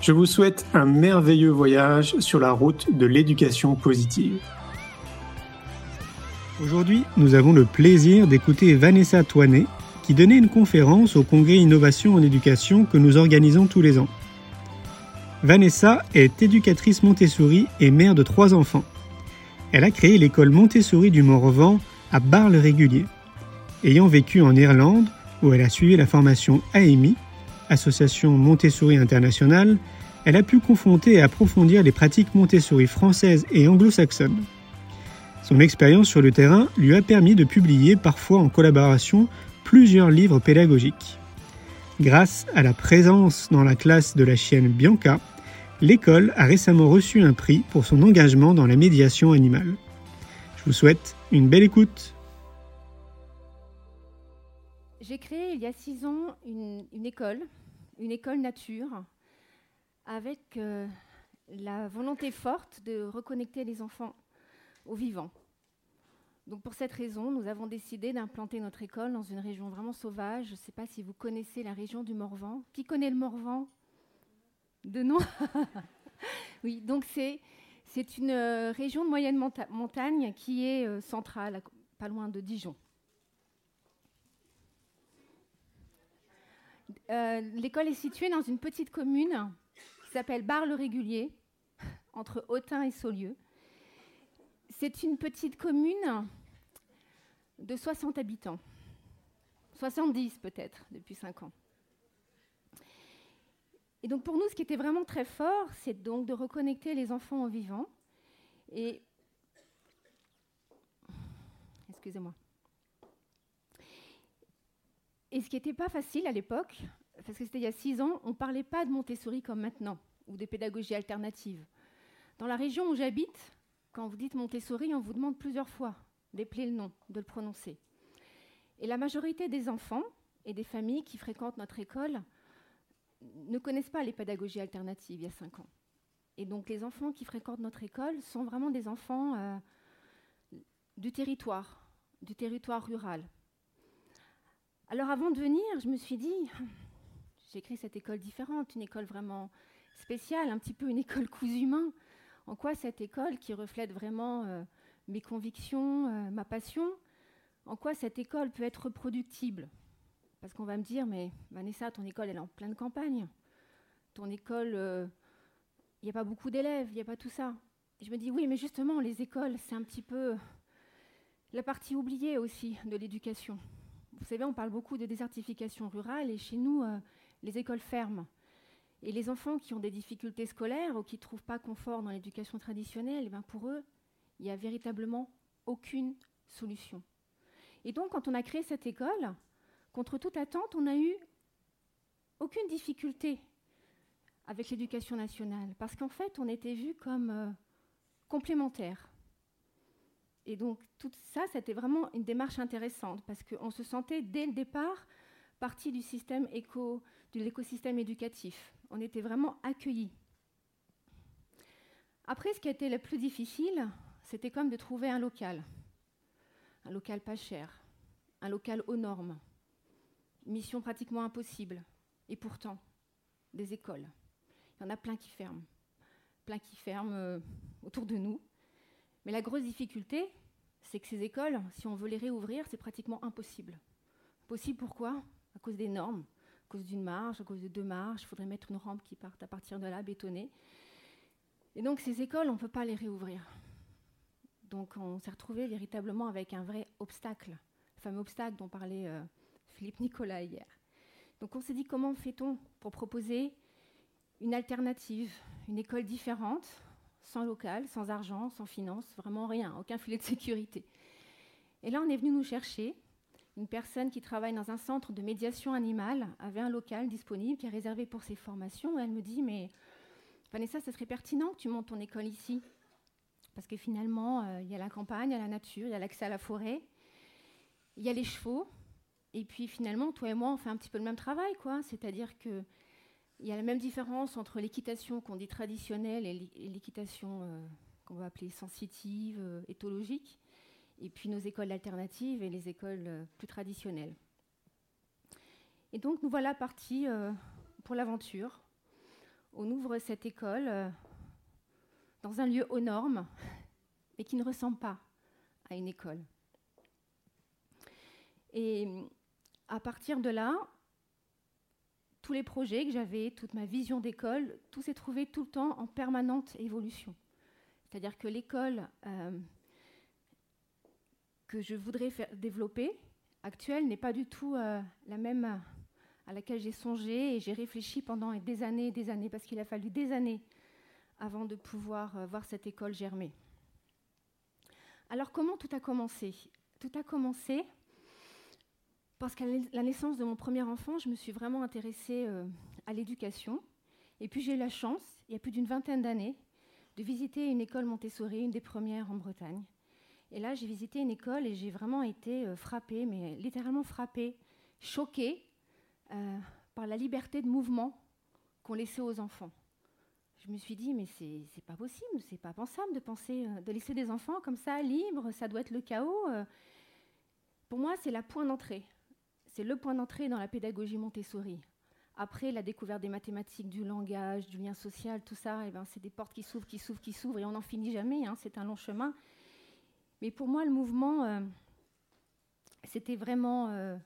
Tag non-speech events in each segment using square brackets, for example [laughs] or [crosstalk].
Je vous souhaite un merveilleux voyage sur la route de l'éducation positive. Aujourd'hui, nous avons le plaisir d'écouter Vanessa Toinet, qui donnait une conférence au Congrès Innovation en éducation que nous organisons tous les ans. Vanessa est éducatrice Montessori et mère de trois enfants. Elle a créé l'école Montessori du Morvan à Bar-le-Régulier. Ayant vécu en Irlande, où elle a suivi la formation AEMI, association Montessori internationale, elle a pu confronter et approfondir les pratiques Montessori françaises et anglo-saxonnes. Son expérience sur le terrain lui a permis de publier, parfois en collaboration, plusieurs livres pédagogiques. Grâce à la présence dans la classe de la chienne Bianca, l'école a récemment reçu un prix pour son engagement dans la médiation animale. Je vous souhaite une belle écoute. J'ai créé il y a six ans une, école, une école nature, avec euh, la volonté forte de reconnecter les enfants au vivant. Donc pour cette raison, nous avons décidé d'implanter notre école dans une région vraiment sauvage. Je ne sais pas si vous connaissez la région du Morvan. Qui connaît le Morvan? De nom? [laughs] Oui, donc c'est, c'est une euh, région de moyenne montagne qui est euh, centrale, pas loin de Dijon. Euh, l'école est située dans une petite commune qui s'appelle Bar-le-Régulier, [laughs] entre Autun et Saulieu. C'est une petite commune de 60 habitants, 70 peut-être depuis 5 ans. Et donc pour nous, ce qui était vraiment très fort, c'est donc de reconnecter les enfants au vivant. Et excusez-moi. Et ce qui n'était pas facile à l'époque, parce que c'était il y a six ans, on ne parlait pas de Montessori comme maintenant, ou des pédagogies alternatives. Dans la région où j'habite, quand vous dites Montessori, on vous demande plusieurs fois d'épeler le nom, de le prononcer. Et la majorité des enfants et des familles qui fréquentent notre école ne connaissent pas les pédagogies alternatives il y a cinq ans. Et donc les enfants qui fréquentent notre école sont vraiment des enfants euh, du territoire, du territoire rural. Alors avant de venir, je me suis dit, j'ai créé cette école différente, une école vraiment spéciale, un petit peu une école [laughs] cousu humain. En quoi cette école qui reflète vraiment euh, mes convictions, euh, ma passion, en quoi cette école peut être reproductible? Parce qu'on va me dire, mais Vanessa, ton école, elle est en pleine campagne. Ton école, il euh, n'y a pas beaucoup d'élèves, il n'y a pas tout ça. Et je me dis, oui, mais justement, les écoles, c'est un petit peu la partie oubliée aussi de l'éducation. Vous savez, on parle beaucoup de désertification rurale et chez nous, les écoles ferment. Et les enfants qui ont des difficultés scolaires ou qui ne trouvent pas confort dans l'éducation traditionnelle, eh ben pour eux, il n'y a véritablement aucune solution. Et donc, quand on a créé cette école, contre toute attente, on n'a eu aucune difficulté avec l'éducation nationale, parce qu'en fait, on était vu comme euh, complémentaires. Et donc, tout ça, c'était vraiment une démarche intéressante, parce qu'on se sentait dès le départ partie du système éco, de l'écosystème éducatif. On était vraiment accueillis. Après, ce qui a été le plus difficile, c'était comme de trouver un local. Un local pas cher, un local aux normes. Mission pratiquement impossible. Et pourtant, des écoles. Il y en a plein qui ferment. Plein qui ferment euh, autour de nous. Mais la grosse difficulté, c'est que ces écoles, si on veut les réouvrir, c'est pratiquement impossible. Possible pourquoi? À cause des normes, à cause d'une marge, à cause de deux marges. Il faudrait mettre une rampe qui parte à partir de là, bétonnée. Et donc ces écoles, on ne peut pas les réouvrir. Donc on s'est retrouvé véritablement avec un vrai obstacle, le fameux obstacle dont parlait euh, Philippe Nicolas hier. Donc on s'est dit comment fait-on pour proposer une alternative, une école différente, sans local, sans argent, sans finance, vraiment rien, aucun filet de sécurité? Et là on est venu nous chercher. Une personne qui travaille dans un centre de médiation animale avait un local disponible qui est réservé pour ses formations. Elle me dit, mais Vanessa, ça serait pertinent que tu montes ton école ici. Parce que finalement, euh, il y a la campagne, il y a la nature, il y a l'accès à la forêt, il y a les chevaux. Et puis finalement, toi et moi, on fait un petit peu le même travail, quoi. C'est-à-dire qu'il y a la même différence entre l'équitation qu'on dit traditionnelle et l'équitation euh, qu'on va appeler sensitive, euh, éthologique, et puis nos écoles alternatives et les écoles plus traditionnelles. Et donc nous voilà partis pour l'aventure. On ouvre cette école dans un lieu aux normes, [laughs] mais qui ne ressemble pas à une école. Et à partir de là, tous les projets que j'avais, toute ma vision d'école, tout s'est trouvé tout le temps en permanente évolution. C'est-à-dire que l'école euh, que je voudrais faire développer, actuelle, n'est pas du tout euh, la même à laquelle j'ai songé et j'ai réfléchi pendant des années et des années, parce qu'il a fallu des années avant de pouvoir euh, voir cette école germer. Alors comment tout a commencé? Tout a commencé parce qu'à la naissance de mon premier enfant, je me suis vraiment intéressée euh, à l'éducation. Et puis j'ai eu la chance, il y a plus d'une vingtaine d'années, de visiter une école Montessori, une des premières en Bretagne. Et là, j'ai visité une école et j'ai vraiment été euh, frappée, mais littéralement frappée, choquée par la liberté de mouvement qu'on laissait aux enfants je me suis dit, mais c'est pas possible, c'est pas pensable de penser, euh, de laisser des enfants comme ça, libres, ça doit être le chaos. Euh. Pour moi, c'est la point d'entrée. C'est le point d'entrée dans la pédagogie Montessori. Après la découverte des mathématiques, du langage, du lien social, tout ça, et eh ben, c'est des portes qui s'ouvrent, qui s'ouvrent, qui s'ouvrent, et on n'en finit jamais, hein, c'est un long chemin. Mais pour moi, le mouvement, euh, c'était vraiment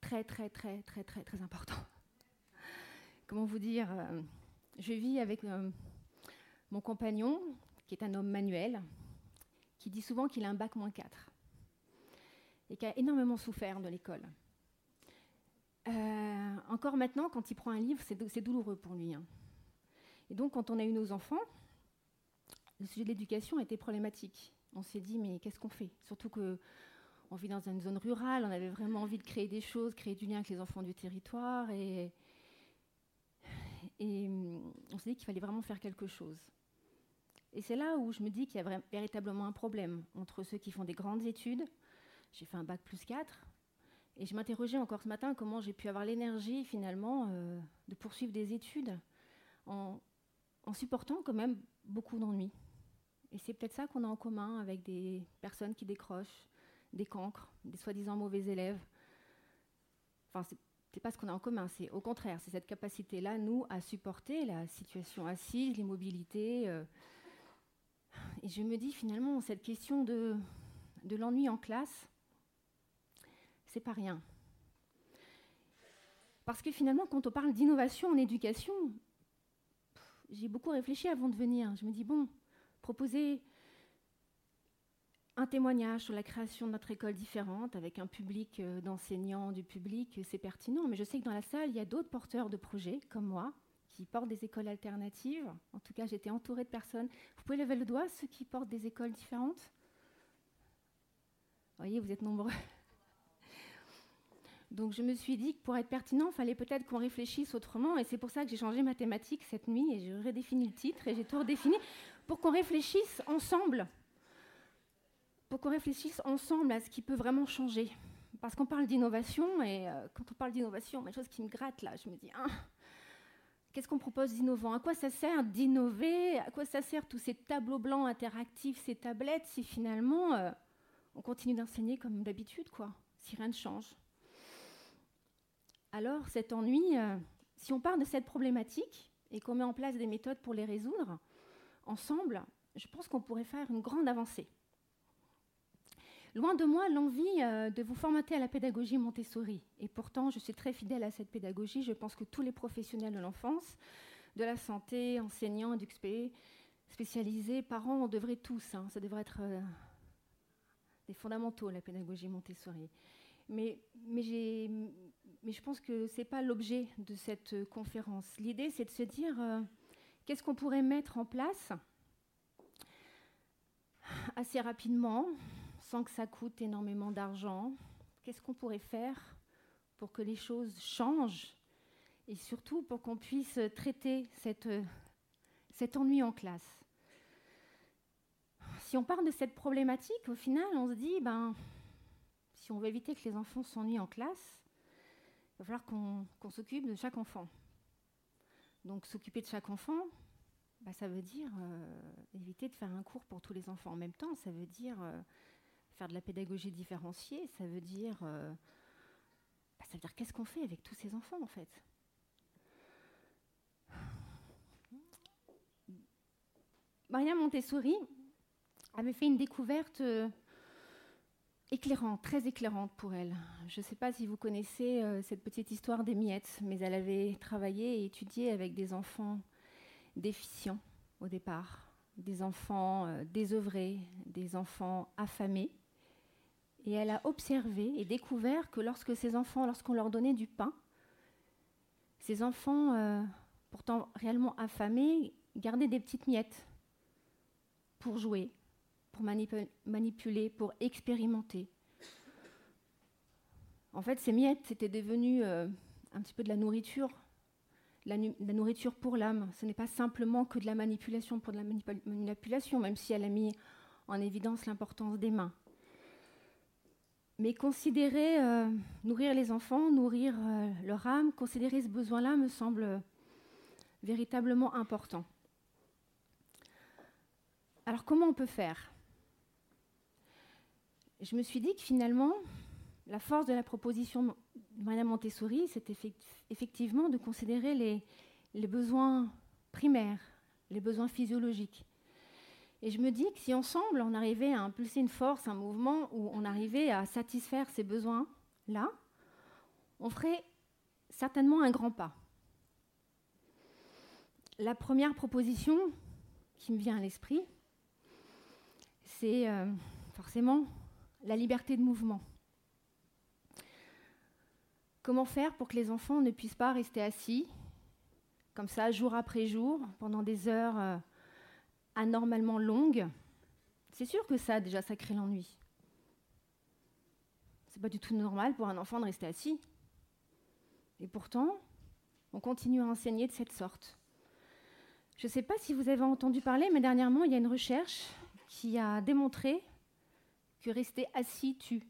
très, très, très, très, très, très important. [laughs] Comment vous dire je vis avec euh, mon compagnon, qui est un homme manuel, qui dit souvent qu'il a un bac moins 4 et qui a énormément souffert de l'école. Euh, encore maintenant, quand il prend un livre, c'est douloureux pour lui. Hein. Et donc, quand on a eu nos enfants, le sujet de l'éducation était problématique. On s'est dit, mais qu'est-ce qu'on fait? Surtout que on vit dans une zone rurale, on avait vraiment envie de créer des choses, créer du lien avec les enfants du territoire. Et, hum, on s'est dit qu'il fallait vraiment faire quelque chose. Et c'est là où je me dis qu'il y a véritablement un problème entre ceux qui font des grandes études. J'ai fait un bac plus 4. Et je m'interrogeais encore ce matin comment j'ai pu avoir l'énergie finalement euh, de poursuivre des études en supportant quand même beaucoup d'ennuis. Et c'est peut-être ça qu'on a en commun avec des personnes qui décrochent, des cancres, des soi-disant mauvais élèves. Enfin, c'est c'est pas ce qu'on a en commun, c'est au contraire, c'est cette capacité-là, nous, à supporter la situation assise, l'immobilité. Euh. Et je me dis finalement, cette question de, de l'ennui en classe, c'est pas rien. Parce que finalement, quand on parle d'innovation en éducation, j'ai beaucoup réfléchi avant de venir. Je me dis, bon, proposer un témoignage sur la création de notre école différente avec un public euh, d'enseignants, du public, c'est pertinent. Mais je sais que dans la salle, il y a d'autres porteurs de projets comme moi qui portent des écoles alternatives. En tout cas, j'étais entourée de personnes. Vous pouvez lever le doigt, ceux qui portent des écoles différentes? Vous voyez, vous êtes nombreux. [laughs] Donc je me suis dit que pour être pertinent, il fallait peut-être qu'on réfléchisse autrement. Et c'est pour ça que j'ai changé ma thématique cette nuit et j'ai redéfini le titre et j'ai tout redéfini pour qu'on réfléchisse ensemble pour qu'on réfléchisse ensemble à ce qui peut vraiment changer. Parce qu'on parle d'innovation, et euh, quand on parle d'innovation, il y a une chose qui me gratte là, je me dis, ah, qu'est-ce qu'on propose d'innovant? À quoi ça sert d'innover? À quoi ça sert tous ces tableaux blancs interactifs, ces tablettes, si finalement euh, on continue d'enseigner comme d'habitude, quoi, si rien ne change? Alors cet ennui, euh, si on part de cette problématique et qu'on met en place des méthodes pour les résoudre, ensemble, je pense qu'on pourrait faire une grande avancée. Loin de moi l'envie euh, de vous formater à la pédagogie Montessori. Et pourtant, je suis très fidèle à cette pédagogie. Je pense que tous les professionnels de l'enfance de la santé, enseignants, éduqués spécialisés, parents, on devrait tous, hein, ça devrait être euh, des fondamentaux, la pédagogie Montessori. Mais, je pense que ce n'est pas l'objet de cette conférence. L'idée, c'est de se dire euh, qu'est-ce qu'on pourrait mettre en place? Assez rapidement, sans que ça coûte énormément d'argent. Qu'est-ce qu'on pourrait faire pour que les choses changent et surtout pour qu'on puisse traiter cet ennui en classe? Si on part de cette problématique, au final, on se dit, ben, si on veut éviter que les enfants s'ennuient en classe, il va falloir qu'on s'occupe de chaque enfant. Donc s'occuper de chaque enfant, ben, ça veut dire euh, éviter de faire un cours pour tous les enfants en même temps, ça veut dire euh, faire de la pédagogie différenciée, ça veut dire, euh, ben, ça veut dire qu'est-ce qu'on fait avec tous ces enfants en fait? Maria Montessori avait fait une découverte éclairante, très éclairante pour elle. Je ne sais pas si vous connaissez euh, cette petite histoire des miettes, mais elle avait travaillé et étudié avec des enfants déficients au départ, des enfants euh, désœuvrés, des enfants affamés. Et elle a observé et découvert que lorsque ces enfants, lorsqu'on leur donnait du pain, ces enfants, pourtant réellement affamés, gardaient des petites miettes pour jouer, pour manipuler, pour expérimenter. En fait, ces miettes, c'était devenu euh, un petit peu de la nourriture, la, la nourriture pour l'âme. Ce n'est pas simplement que de la manipulation pour de la manipulation, même si elle a mis en évidence l'importance des mains. Mais considérer, euh, nourrir les enfants, nourrir euh, leur âme, considérer ce besoin-là me semble véritablement important. Alors comment on peut faire? Je me suis dit que finalement, la force de la proposition de Madame Montessori, c'est effectivement de considérer les, besoins primaires, les besoins physiologiques. Et je me dis que si ensemble, on arrivait à impulser une force, un mouvement, où on arrivait à satisfaire ces besoins-là, on ferait certainement un grand pas. La première proposition qui me vient à l'esprit, c'est euh, forcément la liberté de mouvement. Comment faire pour que les enfants ne puissent pas rester assis, comme ça, jour après jour, pendant des heures euh, anormalement longues? C'est sûr que ça, déjà, ça crée l'ennui. C'est pas du tout normal pour un enfant de rester assis. Et pourtant, on continue à enseigner de cette sorte. Je ne sais pas si vous avez entendu parler, mais dernièrement, il y a une recherche qui a démontré que rester assis tue.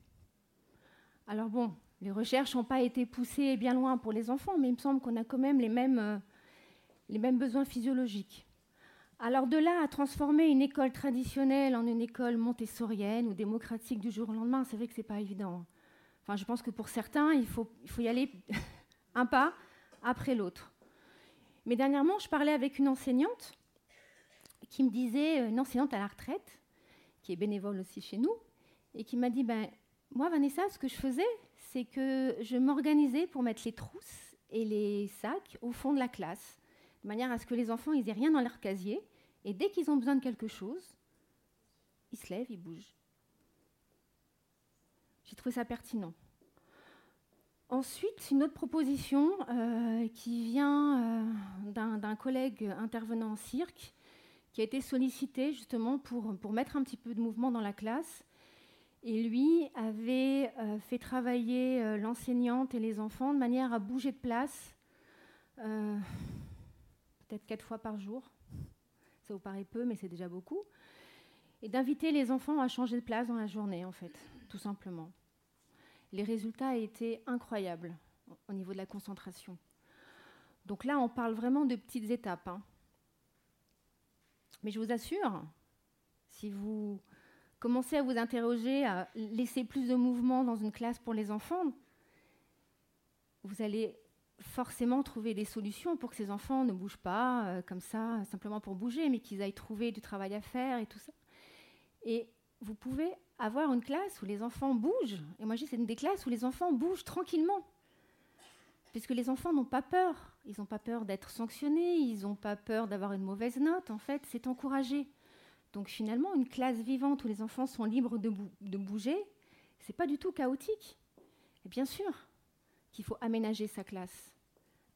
Alors bon, les recherches n'ont pas été poussées bien loin pour les enfants, mais il me semble qu'on a quand même les mêmes, euh, les mêmes besoins physiologiques. Alors de là à transformer une école traditionnelle en une école montessorienne ou démocratique du jour au lendemain, c'est vrai que ce n'est pas évident. Enfin, je pense que pour certains, il faut, il faut y aller [laughs] un pas après l'autre. Mais dernièrement, je parlais avec une enseignante qui me disait, une enseignante à la retraite, qui est bénévole aussi chez nous, et qui m'a dit, ben, moi, Vanessa, ce que je faisais, c'est que je m'organisais pour mettre les trousses et les sacs au fond de la classe, de manière à ce que les enfants, ils aient rien dans leur casier, et dès qu'ils ont besoin de quelque chose, ils se lèvent, ils bougent. J'ai trouvé ça pertinent. Ensuite, une autre proposition euh, qui vient euh, d'un collègue intervenant en cirque, qui a été sollicité justement pour, pour mettre un petit peu de mouvement dans la classe. Et lui avait euh, fait travailler euh, l'enseignante et les enfants de manière à bouger de place, euh, peut-être quatre fois par jour. Ça vous paraît peu, mais c'est déjà beaucoup. Et d'inviter les enfants à changer de place dans la journée, en fait, tout simplement. Les résultats étaient incroyables au niveau de la concentration. Donc là, on parle vraiment de petites étapes. Hein. Mais je vous assure, si vous commencez à vous interroger, à laisser plus de mouvement dans une classe pour les enfants, vous allez forcément trouver des solutions pour que ces enfants ne bougent pas euh, comme ça, simplement pour bouger, mais qu'ils aillent trouver du travail à faire et tout ça. Et vous pouvez avoir une classe où les enfants bougent. Et moi, j'ai c'est une des classes où les enfants bougent tranquillement. Puisque les enfants n'ont pas peur. ils n'ont pas peur d'être sanctionnés, ils n'ont pas peur d'avoir une mauvaise note. En fait, c'est encouragé. Donc finalement, une classe vivante où les enfants sont libres de, bou de bouger, c'est pas du tout chaotique. Et bien sûr qu'il faut aménager sa classe,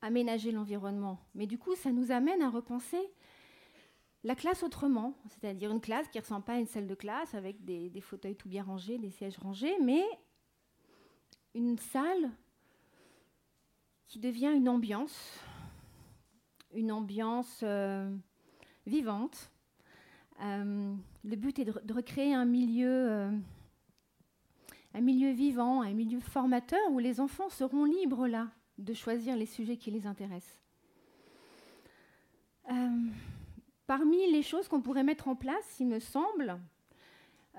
aménager l'environnement. Mais du coup, ça nous amène à repenser la classe autrement, c'est-à-dire une classe qui ne ressemble pas à une salle de classe avec des, fauteuils tout bien rangés, des sièges rangés, mais une salle qui devient une ambiance, une ambiance euh, vivante. Euh, le but est de, recréer un milieu, euh, un milieu vivant, un milieu formateur où les enfants seront libres là de choisir les sujets qui les intéressent. Parmi les choses qu'on pourrait mettre en place, il me semble,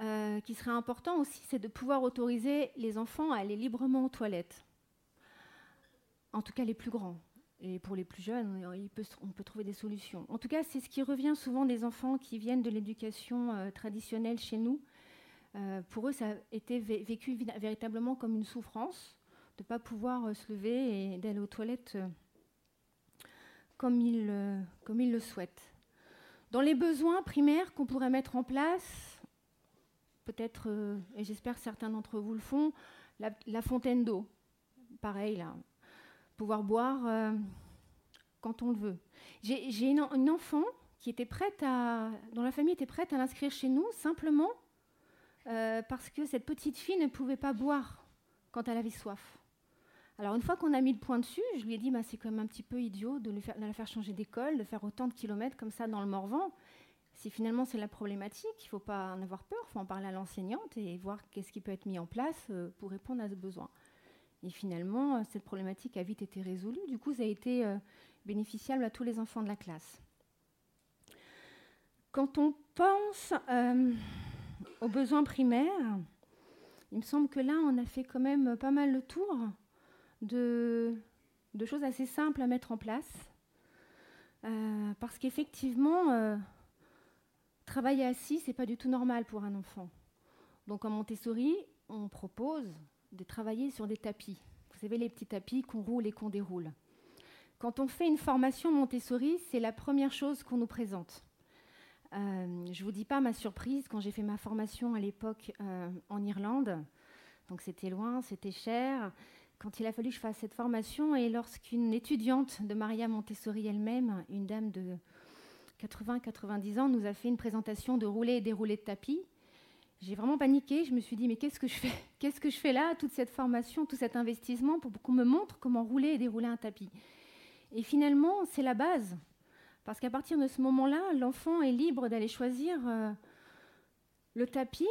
euh, qui serait important aussi, c'est de pouvoir autoriser les enfants à aller librement aux toilettes. En tout cas, les plus grands. Et pour les plus jeunes, peut, on peut trouver des solutions. En tout cas, c'est ce qui revient souvent des enfants qui viennent de l'éducation euh, traditionnelle chez nous. Euh, pour eux, ça a été vécu véritablement comme une souffrance de ne pas pouvoir euh, se lever et d'aller aux toilettes euh, comme ils, le souhaitent. Dans les besoins primaires qu'on pourrait mettre en place, peut-être, euh, et j'espère que certains d'entre vous le font, la, la fontaine d'eau. Pareil, là. Pouvoir boire euh, quand on le veut. J'ai une, enfant qui était prête à, dont la famille était prête à l'inscrire chez nous, simplement euh, parce que cette petite fille ne pouvait pas boire quand elle avait soif. Alors une fois qu'on a mis le point dessus, je lui ai dit bah, c'est quand même un petit peu idiot de, faire, de la faire changer d'école, de faire autant de kilomètres comme ça dans le Morvan. Si finalement c'est la problématique, il ne faut pas en avoir peur, il faut en parler à l'enseignante et voir qu'est-ce qui peut être mis en place euh, pour répondre à ce besoin. Et finalement, euh, cette problématique a vite été résolue. Du coup, ça a été euh, bénéficiable à tous les enfants de la classe. Quand on pense euh, aux besoins primaires, il me semble que là, on a fait quand même pas mal le tour de, choses assez simples à mettre en place. Parce qu'effectivement, travailler assis, c'est pas du tout normal pour un enfant. Donc en Montessori, on propose de travailler sur des tapis. Vous savez, les petits tapis qu'on roule et qu'on déroule. Quand on fait une formation Montessori, c'est la première chose qu'on nous présente. Euh, je ne vous dis pas ma surprise quand j'ai fait ma formation à l'époque euh, en Irlande. Donc c'était loin, c'était cher quand il a fallu que je fasse cette formation et lorsqu'une étudiante de Maria Montessori elle-même, une dame de 80-90 ans, nous a fait une présentation de rouler et dérouler de tapis, j'ai vraiment paniqué. Je me suis dit, mais qu'est-ce que je fais [laughs] Qu'est-ce que je fais là Toute cette formation, tout cet investissement pour qu'on me montre comment rouler et dérouler un tapis? Et finalement, c'est la base. Parce qu'à partir de ce moment-là, l'enfant est libre d'aller choisir euh, le tapis,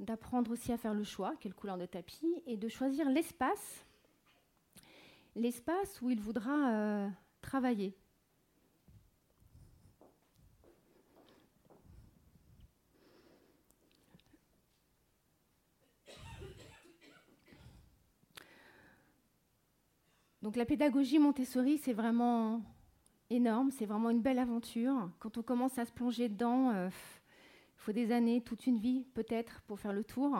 d'apprendre aussi à faire le choix, quelle couleur de tapis, et de choisir l'espace l'espace où il voudra euh, travailler. Donc la pédagogie Montessori, c'est vraiment énorme, c'est vraiment une belle aventure. Quand on commence à se plonger dedans, il euh, faut des années, toute une vie peut-être pour faire le tour.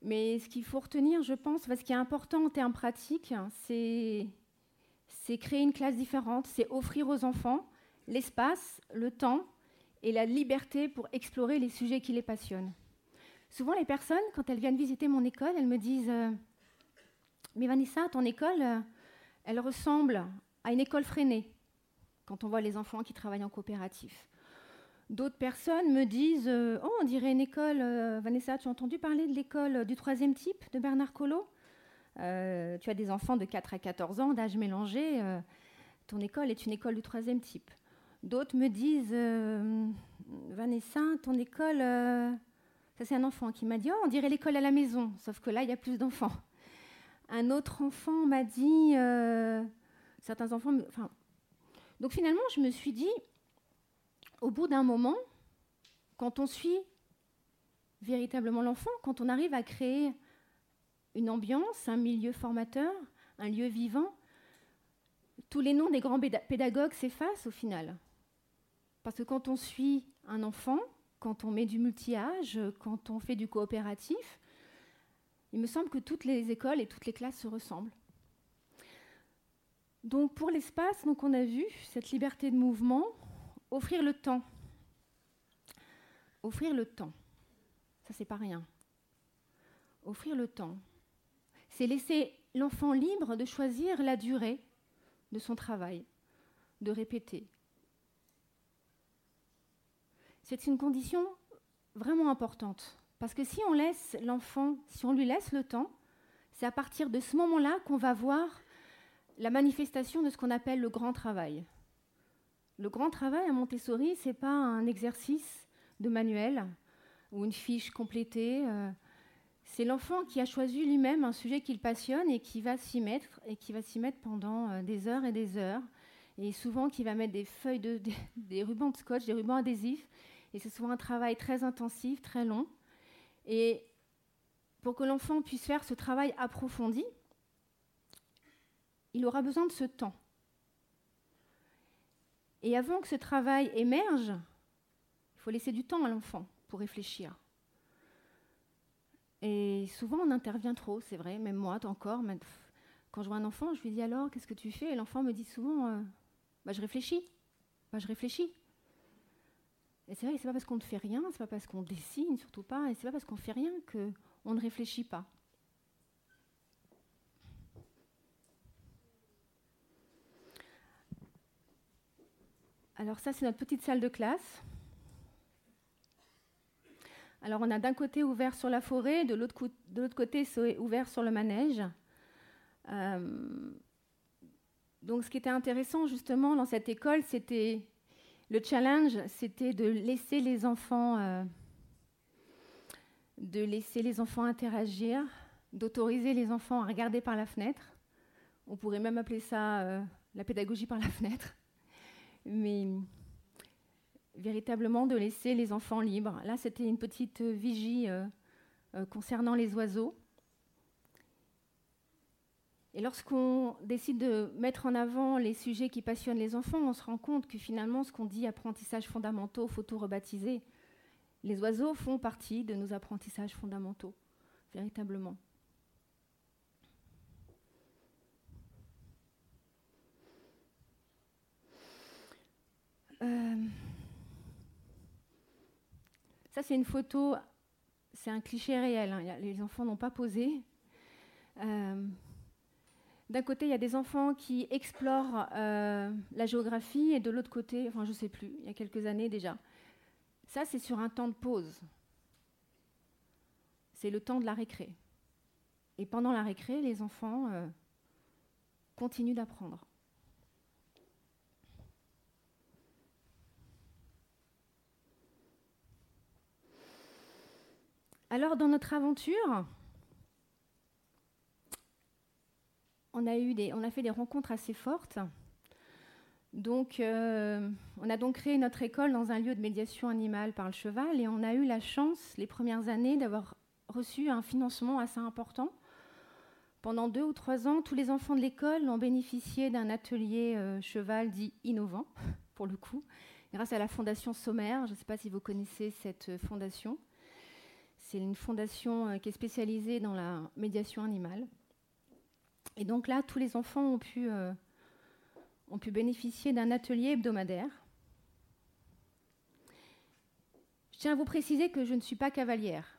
Mais ce qu'il faut retenir, je pense, ce qui est important en termes pratiques, c'est créer une classe différente, c'est offrir aux enfants l'espace, le temps et la liberté pour explorer les sujets qui les passionnent. Souvent, les personnes, quand elles viennent visiter mon école, elles me disent euh, Mais Vanessa, ton école, euh, elle ressemble à une école freinée, quand on voit les enfants qui travaillent en coopératif. D'autres personnes me disent euh, Oh, on dirait une école. Euh, Vanessa, tu as entendu parler de l'école du troisième type de Bernard Collot? Tu as des enfants de 4 à 14 ans, d'âge mélangé. ton école est une école du troisième type. D'autres me disent Vanessa, ton école. ça, c'est un enfant qui m'a dit Oh, on dirait l'école à la maison, sauf que là, il y a plus d'enfants. Un autre enfant m'a dit euh, Certains enfants. donc finalement, je me suis dit au bout d'un moment, quand on suit véritablement l'enfant, quand on arrive à créer une ambiance, un milieu formateur, un lieu vivant, tous les noms des grands péda- pédagogues s'effacent au final. Parce que quand on suit un enfant, quand on met du multi-âge, quand on fait du coopératif, il me semble que toutes les écoles et toutes les classes se ressemblent. Donc pour l'espace, donc on a vu cette liberté de mouvement, offrir le temps. Offrir le temps. Ça c'est pas rien. Offrir le temps. C'est laisser l'enfant libre de choisir la durée de son travail, de répéter. C'est une condition vraiment importante parce que si on laisse l'enfant, si on lui laisse le temps, c'est à partir de ce moment-là qu'on va voir la manifestation de ce qu'on appelle le grand travail. Le grand travail à Montessori, ce n'est pas un exercice de manuel ou une fiche complétée. Euh, c'est l'enfant qui a choisi lui-même un sujet qu'il passionne et qui va s'y mettre, et qui va s'y mettre pendant euh, des heures et des heures. Et souvent qui va mettre des feuilles, de, des, [laughs] des rubans de scotch, des rubans adhésifs. Et c'est souvent un travail très intensif, très long. Et pour que l'enfant puisse faire ce travail approfondi, il aura besoin de ce temps. Et avant que ce travail émerge, il faut laisser du temps à l'enfant pour réfléchir. Et souvent, on intervient trop, c'est vrai, même moi encore. quand je vois un enfant, je lui dis alors, qu'est-ce que tu fais? Et l'enfant me dit souvent, euh, bah, je réfléchis. Bah, je réfléchis. Et c'est vrai, c'est pas parce qu'on ne fait rien, c'est pas parce qu'on dessine, surtout pas, et c'est pas parce qu'on fait rien qu'on ne réfléchit pas. Alors ça, c'est notre petite salle de classe. Alors on a d'un côté ouvert sur la forêt, de l'autre, côté ouvert sur le manège. Euh, donc ce qui était intéressant justement dans cette école, c'était le challenge, c'était de laisser les enfants, euh, de laisser les enfants interagir, d'autoriser les enfants à regarder par la fenêtre. On pourrait même appeler ça euh, la pédagogie par la fenêtre mais véritablement de laisser les enfants libres. Là, c'était une petite vigie euh, euh, concernant les oiseaux. Et lorsqu'on décide de mettre en avant les sujets qui passionnent les enfants, on se rend compte que finalement, ce qu'on dit apprentissage fondamentaux, faut tout. Les oiseaux font partie de nos apprentissages fondamentaux, véritablement. Euh, ça, c'est une photo, c'est un cliché réel. Hein. Les enfants n'ont pas posé. Euh, d'un côté, il y a des enfants qui explorent euh, la géographie, et de l'autre côté, enfin, je ne sais plus, il y a quelques années déjà. Ça, c'est sur un temps de pause. C'est le temps de la récré. Et pendant la récré, les enfants continuent d'apprendre. Alors dans notre aventure, on a, eu on a fait des rencontres assez fortes. Donc, euh, on a donc créé notre école dans un lieu de médiation animale par le cheval et on a eu la chance, les premières années, d'avoir reçu un financement assez important. Pendant deux ou trois ans, tous les enfants de l'école ont bénéficié d'un atelier euh, cheval dit innovant, [laughs] pour le coup, grâce à la Fondation Sommaire. Je ne sais pas si vous connaissez cette euh, fondation. C'est une fondation qui est spécialisée dans la médiation animale. Et donc là, tous les enfants ont pu, euh, ont pu bénéficier d'un atelier hebdomadaire. Je tiens à vous préciser que je ne suis pas cavalière.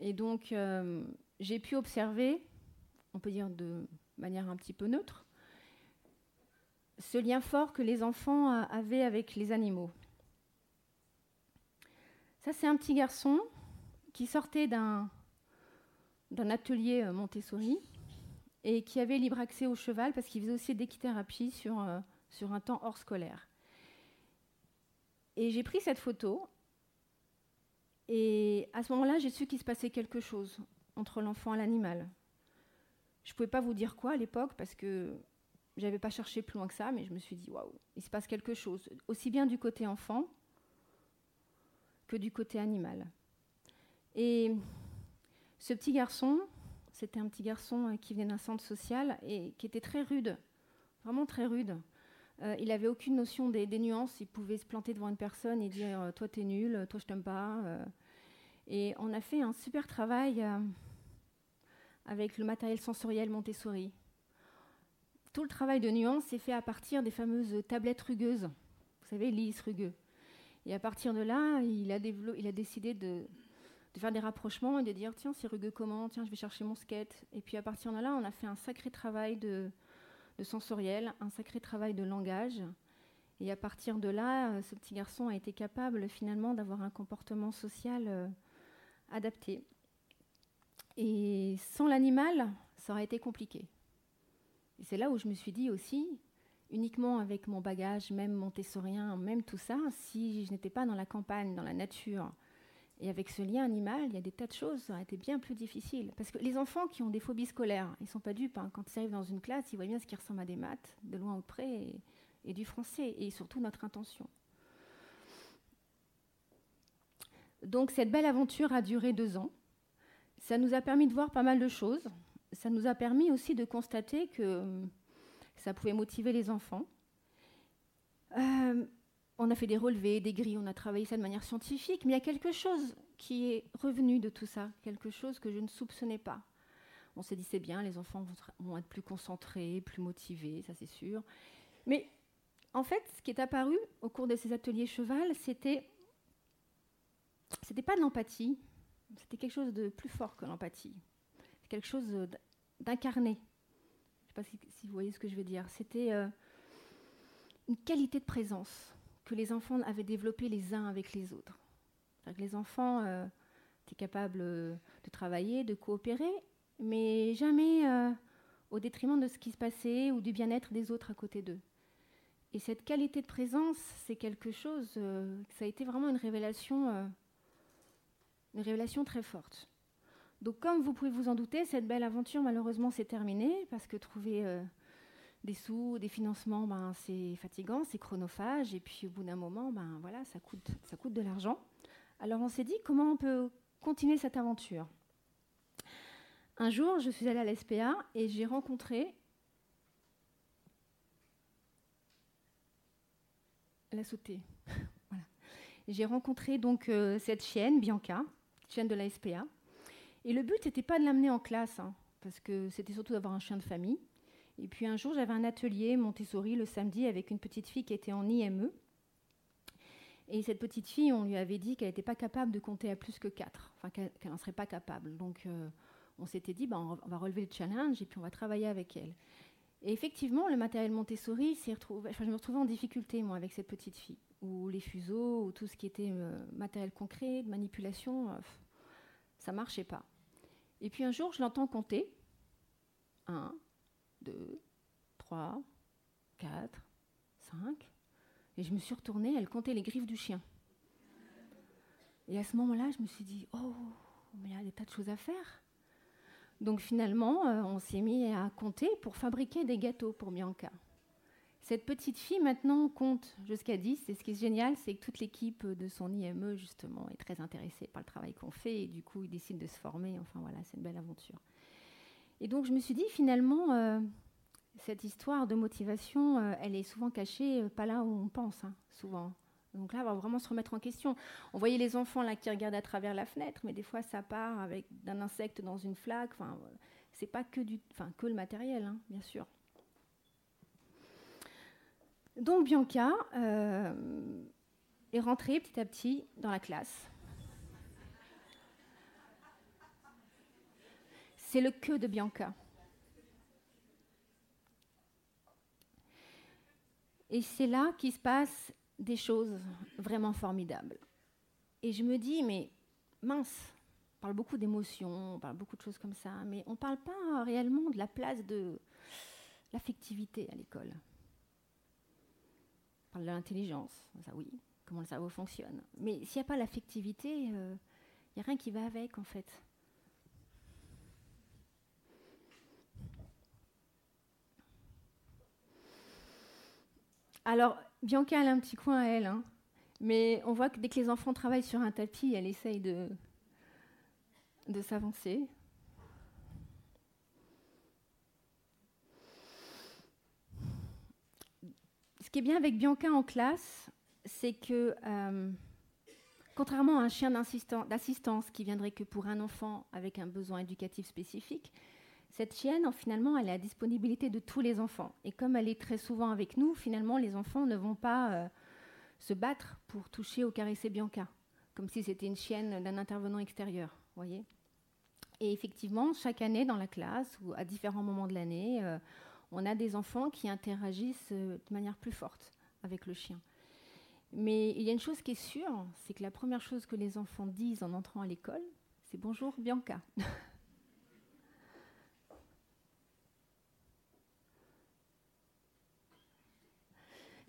Et donc, euh, j'ai pu observer, on peut dire de manière un petit peu neutre, ce lien fort que les enfants avaient avec les animaux. Ça, c'est un petit garçon qui sortait d'un, atelier euh, Montessori et qui avait libre accès au cheval parce qu'il faisait aussi d'équithérapie sur, euh, sur un temps hors scolaire. Et j'ai pris cette photo et à ce moment-là, j'ai su qu'il se passait quelque chose entre l'enfant et l'animal. Je ne pouvais pas vous dire quoi à l'époque parce que je n'avais pas cherché plus loin que ça, mais je me suis dit, waouh, il se passe quelque chose, aussi bien du côté enfant du côté animal. Et ce petit garçon, c'était un petit garçon euh, qui venait d'un centre social et qui était très rude, vraiment très rude. Euh, il avait aucune notion des, nuances. Il pouvait se planter devant une personne et dire euh, Toi, t'es nul, toi, je t'aime pas. et on a fait un super travail avec le matériel sensoriel Montessori. tout le travail de nuance est fait à partir des fameuses tablettes rugueuses. Vous savez, lys rugueux. Et à partir de là, il a décidé de, de, faire des rapprochements et de dire tiens, c'est rugueux comment Tiens, je vais chercher mon skate. Et puis à partir de là, on a fait un sacré travail de, sensoriel, un sacré travail de langage. Et à partir de là, ce petit garçon a été capable finalement d'avoir un comportement social euh, adapté. Et sans l'animal, ça aurait été compliqué. Et c'est là où je me suis dit aussi, uniquement avec mon bagage, même montessorien, même tout ça, si je n'étais pas dans la campagne, dans la nature, et avec ce lien animal, il y a des tas de choses, ça aurait été bien plus difficile. Parce que les enfants qui ont des phobies scolaires, ils ne sont pas dupes. Hein. Quand ils arrivent dans une classe, ils voient bien ce qui ressemble à des maths, de loin ou de près, et, du français, et surtout notre intention. Donc cette belle aventure a duré deux ans. Ça nous a permis de voir pas mal de choses. Ça nous a permis aussi de constater que ça pouvait motiver les enfants. Euh, on a fait des relevés, des grilles, on a travaillé ça de manière scientifique, mais il y a quelque chose qui est revenu de tout ça, quelque chose que je ne soupçonnais pas. On s'est dit c'est bien, les enfants vont être plus concentrés, plus motivés, ça c'est sûr. Mais en fait, ce qui est apparu au cours de ces ateliers cheval, c'était c'était pas de l'empathie, c'était quelque chose de plus fort que l'empathie, quelque chose d'incarné. Je ne sais pas si, vous voyez ce que je veux dire. C'était euh, une qualité de présence que les enfants avaient développée les uns avec les autres. les enfants euh, étaient capables euh, de travailler, de coopérer, mais jamais au détriment de ce qui se passait ou du bien-être des autres à côté d'eux. Et cette qualité de présence, c'est quelque chose, ça a été vraiment une révélation une révélation très forte. Donc comme vous pouvez vous en douter, cette belle aventure malheureusement s'est terminée parce que trouver euh, des sous, des financements, ben, c'est fatigant, c'est chronophage et puis au bout d'un moment, ben, voilà, ça coûte, ça coûte de l'argent. Alors on s'est dit comment on peut continuer cette aventure? Un jour, je suis allée à l'SPA et j'ai rencontré la sautée. [laughs] voilà. J'ai rencontré donc euh, cette chienne, Bianca, chienne de la. Et le but n'était pas de l'amener en classe, hein, parce que c'était surtout d'avoir un chien de famille. Et puis un jour, j'avais un atelier Montessori le samedi avec une petite fille qui était en IME. Et cette petite fille, on lui avait dit qu'elle n'était pas capable de compter à plus que 4, enfin qu'elle n'en serait pas capable. Donc euh, on s'était dit, ben, on va relever le challenge et puis on va travailler avec elle. Et effectivement, le matériel Montessori, je me retrouvais en difficulté, moi, avec cette petite fille, ou les fuseaux, ou tout ce qui était euh, matériel concret, de manipulation. Euh, ça marchait pas. Et puis un jour, je l'entends compter. 1, 2, 3, 4, 5. Et je me suis retournée, elle comptait les griffes du chien. Et à ce moment-là, je me suis dit, oh, mais il y a des tas de choses à faire. Donc finalement, euh, on s'est mis à compter pour fabriquer des gâteaux pour Bianca. Cette petite fille, maintenant, compte jusqu'à 10. Et ce qui est génial, c'est que toute l'équipe de son IME, justement, est très intéressée par le travail qu'on fait. Et du coup, ils décident de se former. Enfin, voilà, c'est une belle aventure. Et donc, je me suis dit, finalement, euh, cette histoire de motivation, euh, elle est souvent cachée, euh, pas là où on pense, hein, souvent. Donc là, on va vraiment se remettre en question. On voyait les enfants là qui regardent à travers la fenêtre, mais des fois, ça part avec d'un insecte dans une flaque. Enfin, c'est pas que, du, enfin, que le matériel, hein, bien sûr. Donc Bianca est rentrée petit à petit dans la classe. C'est le que de Bianca. Et c'est là qu'il se passe des choses vraiment formidables. Et je me dis, mais mince, on parle beaucoup d'émotions, on parle beaucoup de choses comme ça, mais on ne parle pas réellement de la place de l'affectivité à l'école parle de l'intelligence, ça oui, comment le cerveau fonctionne. Mais s'il n'y a pas l'affectivité, il euh, n'y a rien qui va avec en fait. Alors, Bianca, elle a un petit coin à elle, hein. mais on voit que dès que les enfants travaillent sur un tapis, elle essaye de, s'avancer. Ce qui est bien avec Bianca en classe, c'est que, euh, contrairement à un chien d'assistance qui viendrait que pour un enfant avec un besoin éducatif spécifique, Cette chienne, finalement, elle est à disponibilité de tous les enfants. Et comme elle est très souvent avec nous, finalement, les enfants ne vont pas euh, se battre pour toucher ou caresser Bianca, comme si c'était une chienne d'un intervenant extérieur. Voyez et effectivement, chaque année dans la classe ou à différents moments de l'année, euh, on a des enfants qui interagissent euh, de manière plus forte avec le chien. Mais il y a une chose qui est sûre, c'est que la première chose que les enfants disent en entrant à l'école, c'est bonjour Bianca. [laughs]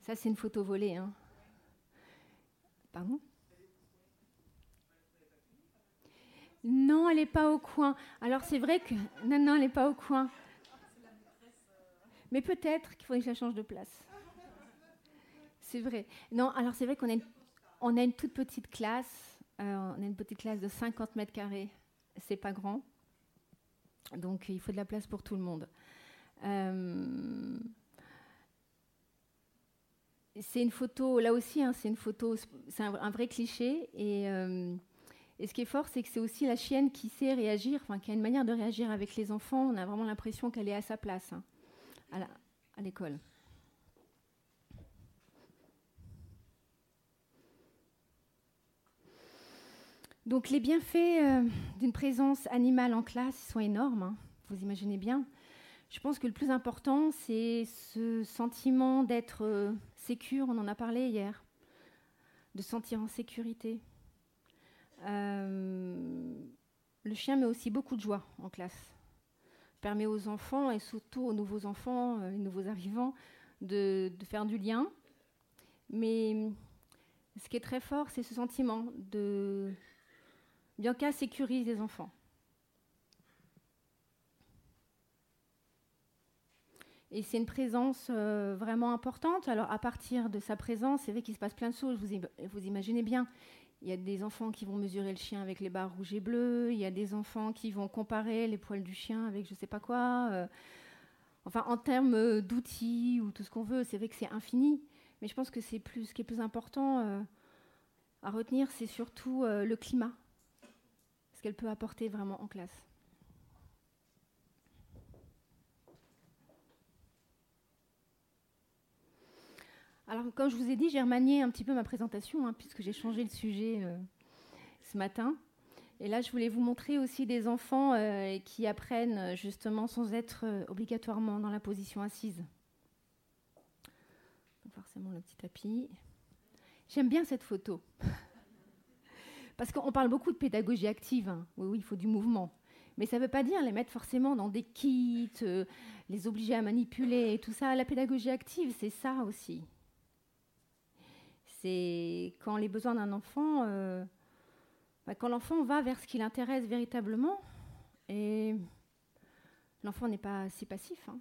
Ça, c'est une photo volée. Hein. Pardon? Non, elle n'est pas au coin. Alors c'est vrai que... Non, non, elle n'est pas au coin. Mais peut-être qu'il faudrait que je la change de place. C'est vrai. Non, alors c'est vrai qu'on a, une... toute petite classe. Euh, on a une petite classe de 50 mètres carrés. C'est pas grand. Donc il faut de la place pour tout le monde. Euh, c'est une photo, là aussi, hein, c'est une photo, c'est un, vrai cliché. Et, euh, et, ce qui est fort, c'est que c'est aussi la chienne qui sait réagir, enfin, qui a une manière de réagir avec les enfants. On a vraiment l'impression qu'elle est à sa place hein, à l'école. Donc les bienfaits euh, d'une présence animale en classe sont énormes, hein, vous imaginez bien. Je pense que le plus important, c'est ce sentiment d'être euh, sécure, on en a parlé hier, de sentir en sécurité. Euh, le chien met aussi beaucoup de joie en classe. Permet aux enfants et surtout aux nouveaux enfants, les nouveaux arrivants, de faire du lien. Mais ce qui est très fort, c'est ce sentiment de Bianca sécurise les enfants. Et c'est une présence euh, vraiment importante. Alors, à partir de sa présence, c'est vrai qu'il se passe plein de choses. Vous, imaginez bien. Il y a des enfants qui vont mesurer le chien avec les barres rouges et bleues. Il y a des enfants qui vont comparer les poils du chien avec je ne sais pas quoi. Euh. enfin, en termes d'outils ou tout ce qu'on veut, c'est vrai que c'est infini. Mais je pense que c'est plus, ce qui est plus important euh, à retenir, c'est surtout le climat qu'elle peut apporter vraiment en classe. Alors, comme je vous ai dit, j'ai remanié un petit peu ma présentation, hein, puisque j'ai changé le sujet euh, ce matin. Et là, je voulais vous montrer aussi des enfants euh, qui apprennent justement sans être euh, obligatoirement dans la position assise. Forcément, le petit tapis. J'aime bien cette photo. [laughs] Parce qu'on parle beaucoup de pédagogie active. Hein. Oui, oui, il faut du mouvement. Mais ça ne veut pas dire les mettre forcément dans des kits, euh, les obliger à manipuler et tout ça. La pédagogie active, c'est ça aussi. C'est quand les besoins d'un enfant, euh, bah, quand l'enfant va vers ce qui l'intéresse véritablement, et l'enfant n'est pas si passif. Hein.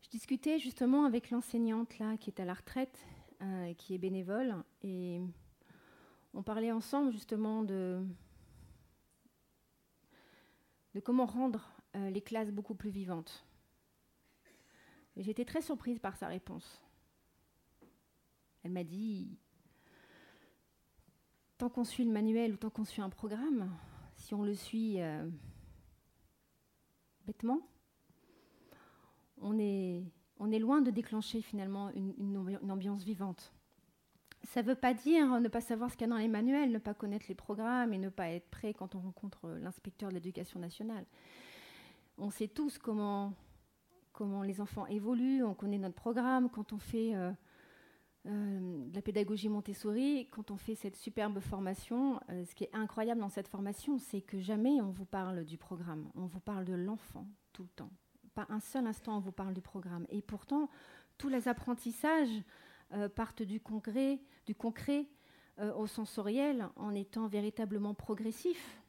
Je discutais justement avec l'enseignante là qui est à la retraite, euh, qui est bénévole, et on parlait ensemble justement de, comment rendre euh, les classes beaucoup plus vivantes. j'étais très surprise par sa réponse. Elle m'a dit, tant qu'on suit le manuel ou tant qu'on suit un programme, si on le suit euh, bêtement, on est loin de déclencher finalement une, ambiance vivante. Ça ne veut pas dire ne pas savoir ce qu'il y a dans les manuels, ne pas connaître les programmes et ne pas être prêt quand on rencontre l'inspecteur de l'éducation nationale. On sait tous comment, les enfants évoluent, on connaît notre programme, quand on fait euh, euh, de la pédagogie Montessori, quand on fait cette superbe formation, euh, ce qui est incroyable dans cette formation, c'est que jamais on vous parle du programme, on vous parle de l'enfant tout le temps pas un seul instant on vous parle du programme. Et pourtant, tous les apprentissages euh, partent du concret, du concret euh, au sensoriel en étant véritablement progressifs.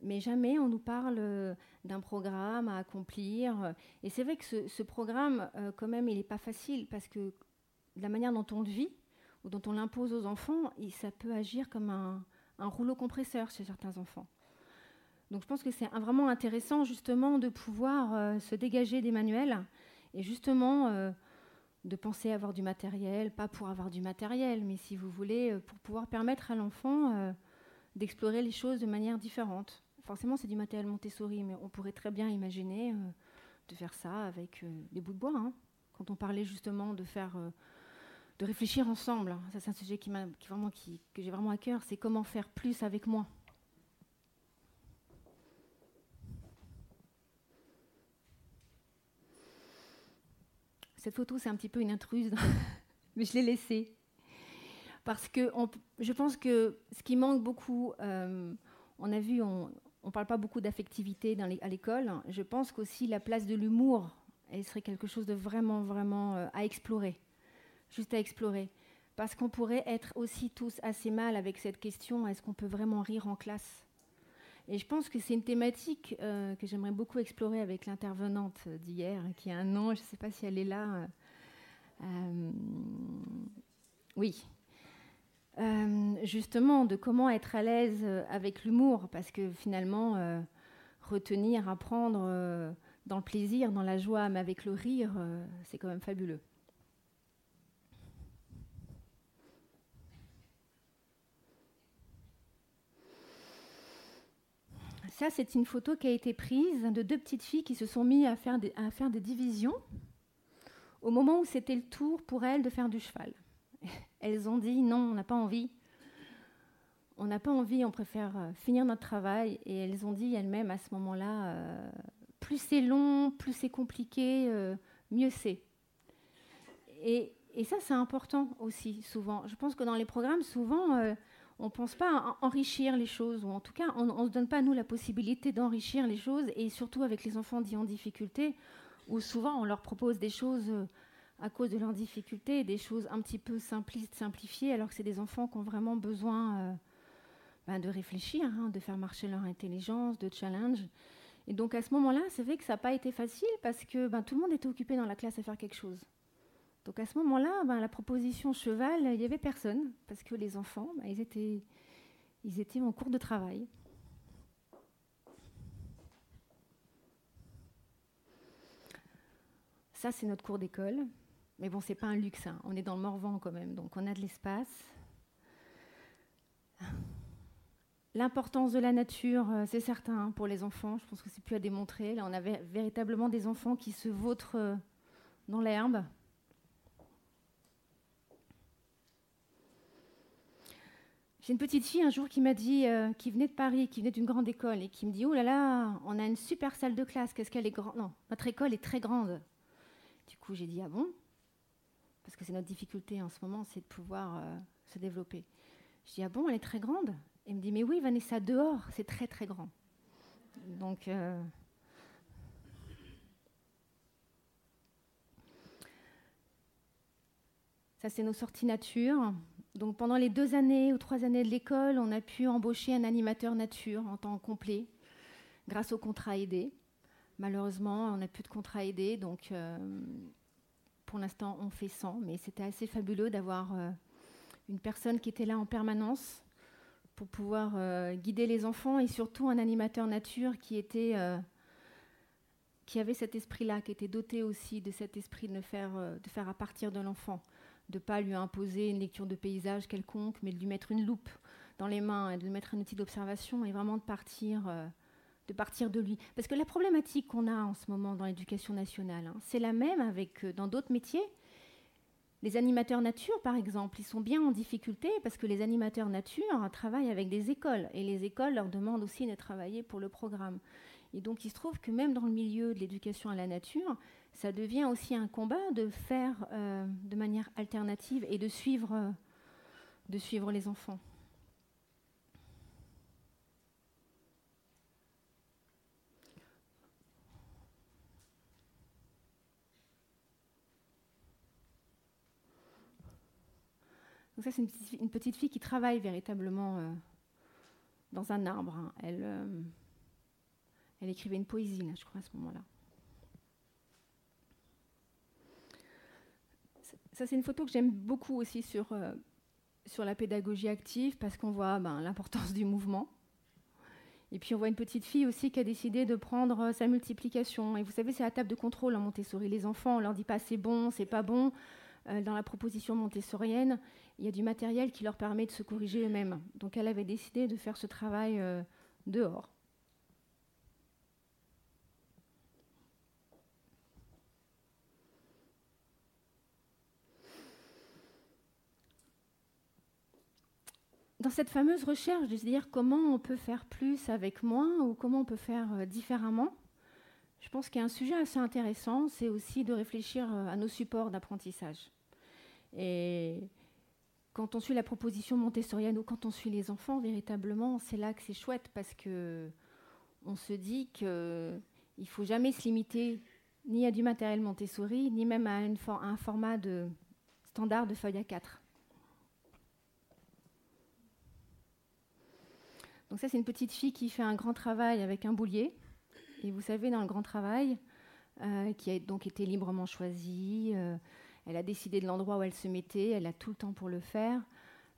Mais jamais on nous parle euh, d'un programme à accomplir. Et c'est vrai que ce, programme, quand même, il n'est pas facile parce que la manière dont on le vit ou dont on l'impose aux enfants, ça peut agir comme un rouleau compresseur chez certains enfants. Donc je pense que c'est vraiment intéressant justement de pouvoir se dégager des manuels et justement de penser avoir du matériel, pas pour avoir du matériel, mais si vous voulez, pour pouvoir permettre à l'enfant d'explorer les choses de manière différente. Forcément, c'est du matériel Montessori, mais on pourrait très bien imaginer de faire ça avec des bouts de bois. Hein. Quand on parlait justement de faire de réfléchir ensemble. Ça, c'est un sujet qui, qui vraiment, que j'ai vraiment à cœur. C'est comment faire plus avec moins. Cette photo, c'est un petit peu une intruse, [laughs] mais je l'ai laissée. Parce que je pense que ce qui manque beaucoup, euh, on a vu, on ne parle pas beaucoup d'affectivité à l'école. Je pense qu'aussi la place de l'humour, elle serait quelque chose de vraiment, vraiment euh, à explorer juste à explorer. Parce qu'on pourrait être aussi tous assez mal avec cette question, est-ce qu'on peut vraiment rire en classe? Et je pense que c'est une thématique euh, que j'aimerais beaucoup explorer avec l'intervenante d'hier, qui a un nom, je ne sais pas si elle est là. Euh, oui. Euh, justement, de comment être à l'aise avec l'humour, parce que finalement, retenir, apprendre dans le plaisir, dans la joie, mais avec le rire, c'est quand même fabuleux. Ça, c'est une photo qui a été prise de deux petites filles qui se sont mises à faire des, divisions au moment où c'était le tour pour elles de faire du cheval. [laughs] Elles ont dit non, on n'a pas envie. On n'a pas envie, on préfère euh, finir notre travail. Et elles ont dit elles-mêmes à ce moment-là, euh, plus c'est long, plus c'est compliqué, euh, mieux c'est. Et, ça, c'est important aussi, souvent. Je pense que dans les programmes, souvent, on ne pense pas à enrichir les choses, ou en tout cas, on ne se donne pas, nous, la possibilité d'enrichir les choses, et surtout avec les enfants dits en difficulté, où souvent on leur propose des choses euh, à cause de leurs difficultés, des choses un petit peu simplistes, simplifiées, alors que c'est des enfants qui ont vraiment besoin euh, ben, de réfléchir, hein, de faire marcher leur intelligence, de challenge. Et donc à ce moment-là, c'est vrai que ça n'a pas été facile parce que ben, tout le monde était occupé dans la classe à faire quelque chose. Donc à ce moment-là, ben, la proposition cheval, il n'y avait personne, parce que les enfants, ben, ils, étaient, en cours de travail. Ça, c'est notre cours d'école. Mais bon, c'est pas un luxe, hein. on est dans le Morvan quand même, donc on a de l'espace. L'importance de la nature, euh, c'est certain hein, pour les enfants, je pense que c'est plus à démontrer. Là, on avait véritablement des enfants qui se vautrent euh, dans l'herbe, J'ai une petite fille un jour qui m'a dit, euh, qui venait de Paris, qui venait d'une grande école, et qui me dit Oh là là, on a une super salle de classe, qu'est-ce qu'elle est grande Non, notre école est très grande. Du coup, j'ai dit Ah bon? Parce que c'est notre difficulté en ce moment, c'est de pouvoir euh, se développer. Je dis Ah bon, elle est très grande? Elle me dit Mais oui, Vanessa, dehors, c'est très très grand. Donc. Euh, ça, c'est nos sorties nature. Donc pendant les deux années ou trois années de l'école, on a pu embaucher un animateur nature en temps complet grâce au contrat aidé. Malheureusement, on n'a plus de contrat aidé, donc euh, pour l'instant on fait sans, mais c'était assez fabuleux d'avoir euh, une personne qui était là en permanence pour pouvoir euh, guider les enfants et surtout un animateur nature qui était qui avait cet esprit-là, qui était doté aussi de cet esprit de faire à partir de l'enfant de ne pas lui imposer une lecture de paysage quelconque, mais de lui mettre une loupe dans les mains et de lui mettre un outil d'observation et vraiment de partir, euh, de lui. Parce que la problématique qu'on a en ce moment dans l'éducation nationale, hein, c'est la même avec euh, dans d'autres métiers. Les animateurs nature, par exemple, ils sont bien en difficulté parce que les animateurs nature travaillent avec des écoles et les écoles leur demandent aussi de travailler pour le programme. Et donc il se trouve que même dans le milieu de l'éducation à la nature, ça devient aussi un combat de faire euh, de manière alternative et de suivre, euh, de suivre les enfants. Donc ça, c'est une, petite fille qui travaille véritablement euh, dans un arbre. Hein. Elle, elle écrivait une poésie, là, je crois, à ce moment-là. Ça, c'est une photo que j'aime beaucoup aussi sur, euh, la pédagogie active parce qu'on voit ben, l'importance du mouvement. Et puis on voit une petite fille aussi qui a décidé de prendre sa multiplication. Et vous savez, c'est la table de contrôle en Montessori. Les enfants, on leur dit pas c'est bon, c'est pas bon. dans la proposition montessorienne, il y a du matériel qui leur permet de se corriger eux-mêmes. Donc elle avait décidé de faire ce travail dehors. Dans cette fameuse recherche de se dire comment on peut faire plus avec moins ou comment on peut faire euh, différemment, je pense qu'il y a un sujet assez intéressant, c'est aussi de réfléchir euh, à nos supports d'apprentissage. Et quand on suit la proposition montessorienne ou quand on suit les enfants, véritablement, c'est là que c'est chouette parce que on se dit qu'il ne faut jamais se limiter ni à du matériel Montessori, ni même à, un format de standard de feuille A4. Donc ça, c'est une petite fille qui fait un grand travail avec un boulier. Et vous savez, dans le grand travail, euh, qui a donc été librement choisi, euh, elle a décidé de l'endroit où elle se mettait, elle a tout le temps pour le faire.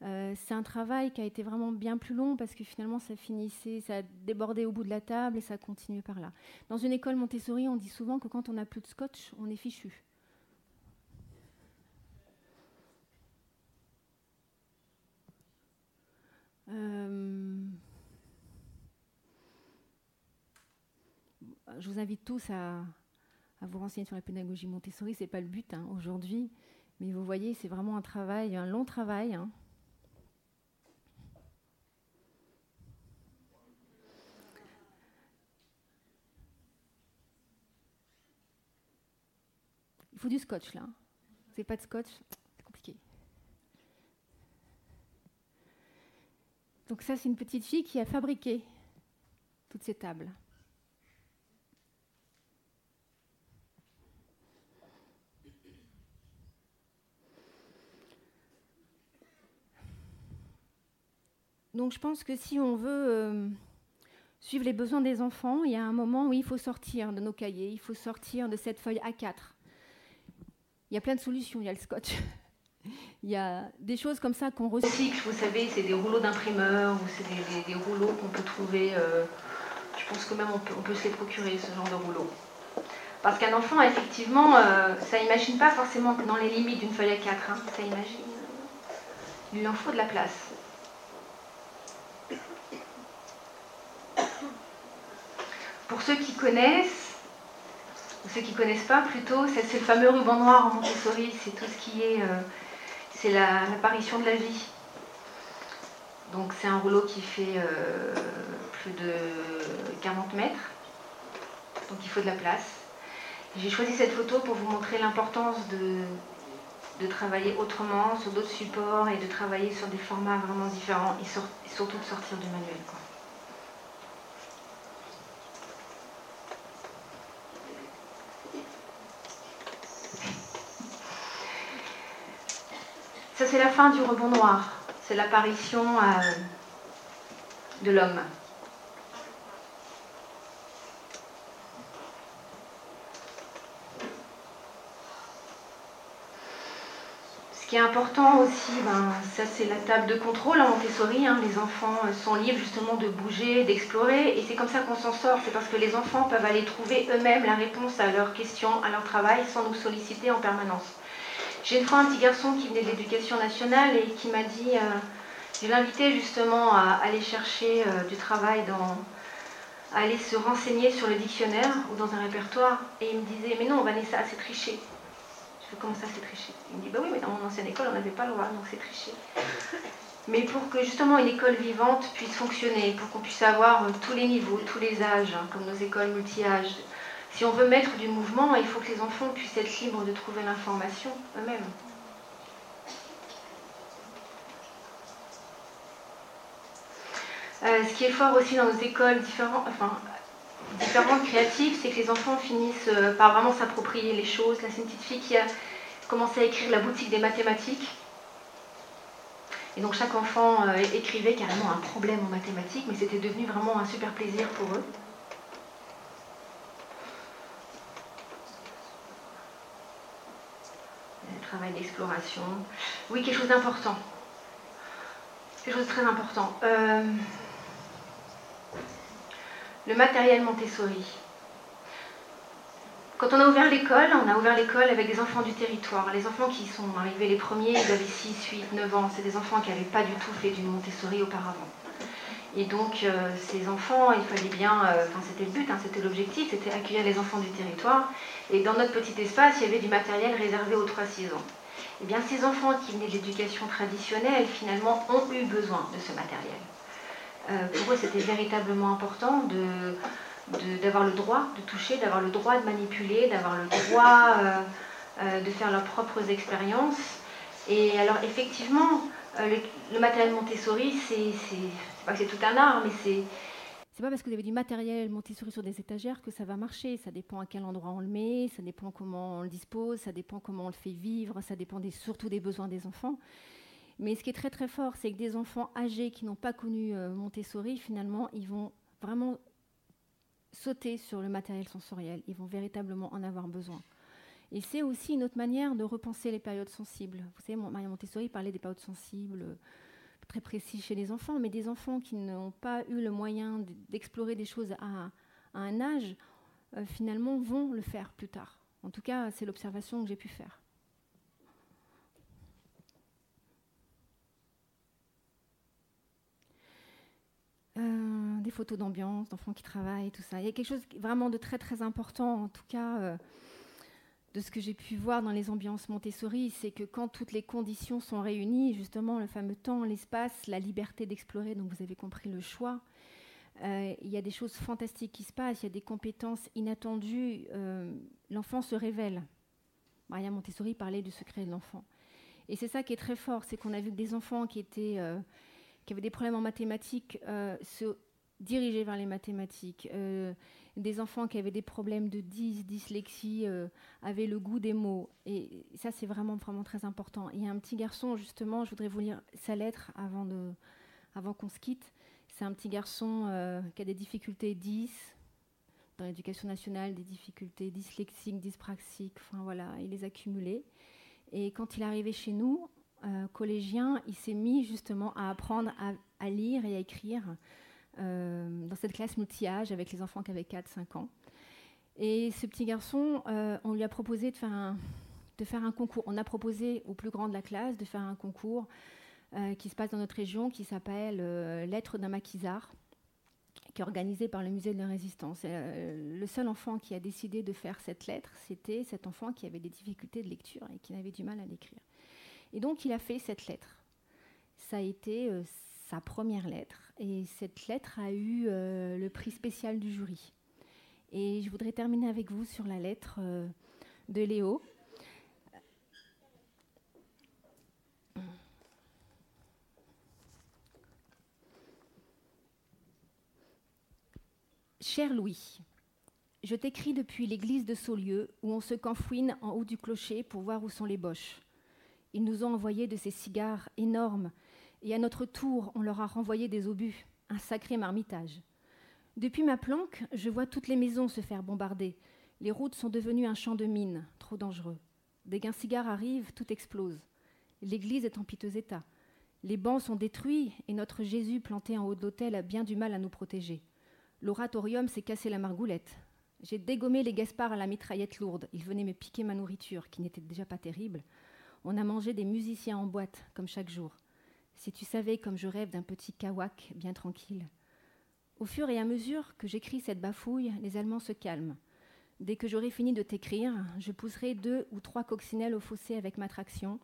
Euh, c'est un travail qui a été vraiment bien plus long parce que finalement ça finissait, ça a débordé au bout de la table et ça a continué par là. Dans une école Montessori, on dit souvent que quand on n'a plus de scotch, on est fichu. Je vous invite tous à, vous renseigner sur la pédagogie Montessori. Ce n'est pas le but hein, aujourd'hui, mais vous voyez, c'est vraiment un travail, un long travail. Hein. Il faut du scotch là. C'est pas de scotch, c'est compliqué. Donc ça, c'est une petite fille qui a fabriqué toutes ces tables. Donc je pense que si on veut euh, suivre les besoins des enfants, il y a un moment où il faut sortir de nos cahiers, il faut sortir de cette feuille A4. Il y a plein de solutions, il y a le scotch. [laughs] il y a des choses comme ça qu'on vous savez, c'est des rouleaux d'imprimeur ou c'est des, rouleaux qu'on peut trouver. Euh, je pense que même on peut, se les procurer, ce genre de rouleaux. Parce qu'un enfant, effectivement, euh, ça n'imagine pas forcément dans les limites d'une feuille A4, hein, ça imagine. Il en faut de la place. Pour ceux qui connaissent, ou ceux qui ne connaissent pas plutôt, c'est le fameux ruban noir en Montessori, c'est tout ce qui est, euh, c'est l'apparition de la vie. Donc c'est un rouleau qui fait euh, plus de 40 mètres, donc il faut de la place. J'ai choisi cette photo pour vous montrer l'importance de, travailler autrement, sur d'autres supports et de travailler sur des formats vraiment différents et, surtout de sortir du manuel. C'est la fin du rebond noir. C'est l'apparition euh, de l'homme. Ce qui est important aussi, ben, ça c'est la table de contrôle en Montessori. Hein. Les enfants euh, sont libres justement de bouger, d'explorer, et c'est comme ça qu'on s'en sort. C'est parce que les enfants peuvent aller trouver eux-mêmes la réponse à leurs questions, à leur travail, sans nous solliciter en permanence. J'ai une fois un petit garçon qui venait de l'éducation nationale et qui m'a dit, euh, je l'invitais justement à aller chercher euh, du travail dans, à aller se renseigner sur le dictionnaire ou dans un répertoire. Et il me disait, mais non, Vanessa, c'est tricher. Je fais, comment ça, c'est tricher? Il me dit, bah oui, mais dans mon ancienne école, on n'avait pas le droit, donc c'est tricher. Mais pour que justement une école vivante puisse fonctionner, pour qu'on puisse avoir euh, tous les niveaux, tous les âges, hein, comme nos écoles multi-âges, si on veut mettre du mouvement, il faut que les enfants puissent être libres de trouver l'information eux-mêmes. Euh, ce qui est fort aussi dans nos écoles différentes, différentes créatives, c'est que les enfants finissent euh, par vraiment s'approprier les choses. Là, c'est une petite fille qui a commencé à écrire la boutique des mathématiques. Et donc chaque enfant euh, écrivait carrément un problème en mathématiques, mais c'était devenu vraiment un super plaisir pour eux. Travail d'exploration. Oui, quelque chose d'important. Quelque chose de très important. Euh, le matériel Montessori. Quand on a ouvert l'école, on a ouvert l'école avec des enfants du territoire. Les enfants qui sont arrivés les premiers, ils avaient 6, 8, 9 ans. C'est des enfants qui n'avaient pas du tout fait du Montessori auparavant. Et donc, euh, ces enfants, il fallait bien, euh, c'était le but, hein, c'était l'objectif, c'était accueillir les enfants du territoire. Et dans notre petit espace, il y avait du matériel réservé aux 3-6 ans. Eh bien, ces enfants qui venaient de l'éducation traditionnelle, finalement, ont eu besoin de ce matériel. Euh, pour eux, c'était véritablement important d'avoir le droit de toucher, d'avoir le droit de manipuler, d'avoir le droit de faire leurs propres expériences. Et alors effectivement, le, matériel Montessori, c'est c'est tout un art, mais c'est... C'est pas parce que vous avez du matériel Montessori sur des étagères que ça va marcher. Ça dépend à quel endroit on le met, ça dépend comment on le dispose, ça dépend comment on le fait vivre, ça dépend surtout des besoins des enfants. Mais ce qui est très très fort, c'est que des enfants âgés qui n'ont pas connu Montessori, finalement, ils vont vraiment sauter sur le matériel sensoriel. Ils vont véritablement en avoir besoin. Et c'est aussi une autre manière de repenser les périodes sensibles. Vous savez, Maria Montessori parlait des périodes sensibles euh, très précises chez les enfants, mais des enfants qui n'ont pas eu le moyen d'explorer des choses à, un âge, euh, finalement, vont le faire plus tard. En tout cas, c'est l'observation que j'ai pu faire. Euh, des photos d'ambiance, d'enfants qui travaillent, tout ça. Il y a quelque chose vraiment de très très important, en tout cas, euh, de ce que j'ai pu voir dans les ambiances Montessori, c'est que quand toutes les conditions sont réunies, justement le fameux temps, l'espace, la liberté d'explorer, donc vous avez compris le choix, euh, il y a des choses fantastiques qui se passent, il y a des compétences inattendues, l'enfant se révèle. Maria Montessori parlait du secret de l'enfant. Et c'est ça qui est très fort, c'est qu'on a vu que des enfants qui étaient qui avaient des problèmes en mathématiques euh, se diriger vers les mathématiques. Euh, des enfants qui avaient des problèmes de dys, dyslexie, euh, avaient le goût des mots. Et ça, c'est vraiment, vraiment très important. Il y a un petit garçon, justement, je voudrais vous lire sa lettre avant, avant qu'on se quitte. C'est un petit garçon qui a des difficultés 10 dans l'éducation nationale, des difficultés dyslexiques, dyspraxiques, enfin voilà, il les a cumulées. Et quand il est arrivé chez nous, euh, collégien, il s'est mis justement à apprendre à, lire et à écrire euh, dans cette classe multi-âge avec les enfants qui avaient 4-5 ans. Et ce petit garçon, euh, on lui a proposé de faire, un, concours. On a proposé au plus grand de la classe de faire un concours qui se passe dans notre région, qui s'appelle Lettres d'un maquisard, qui est organisé par le Musée de la Résistance. le seul enfant qui a décidé de faire cette lettre, c'était cet enfant qui avait des difficultés de lecture et qui avait du mal à l'écrire. Et donc il a fait cette lettre. Ça a été euh, sa première lettre et cette lettre a eu euh, le prix spécial du jury. Et je voudrais terminer avec vous sur la lettre euh, de Léo. Cher Louis, je t'écris depuis l'église de Saulieu où on se canfouine en haut du clocher pour voir où sont les boches. Ils nous ont envoyé de ces cigares énormes, et à notre tour, on leur a renvoyé des obus, un sacré marmitage. Depuis ma planque, je vois toutes les maisons se faire bombarder. Les routes sont devenues un champ de mines, trop dangereux. Dès qu'un cigare arrive, tout explose. L'église est en piteux état. Les bancs sont détruits et notre Jésus planté en haut de l'autel a bien du mal à nous protéger. L'oratorium s'est cassé la margoulette. J'ai dégommé les Gaspards à la mitraillette lourde. Ils venaient me piquer ma nourriture, qui n'était déjà pas terrible. On a mangé des musiciens en boîte, comme chaque jour. Si tu savais comme je rêve d'un petit kawak bien tranquille. Au fur et à mesure que j'écris cette bafouille, les Allemands se calment. Dès que j'aurai fini de t'écrire, je pousserai deux ou trois coccinelles au fossé avec ma traction,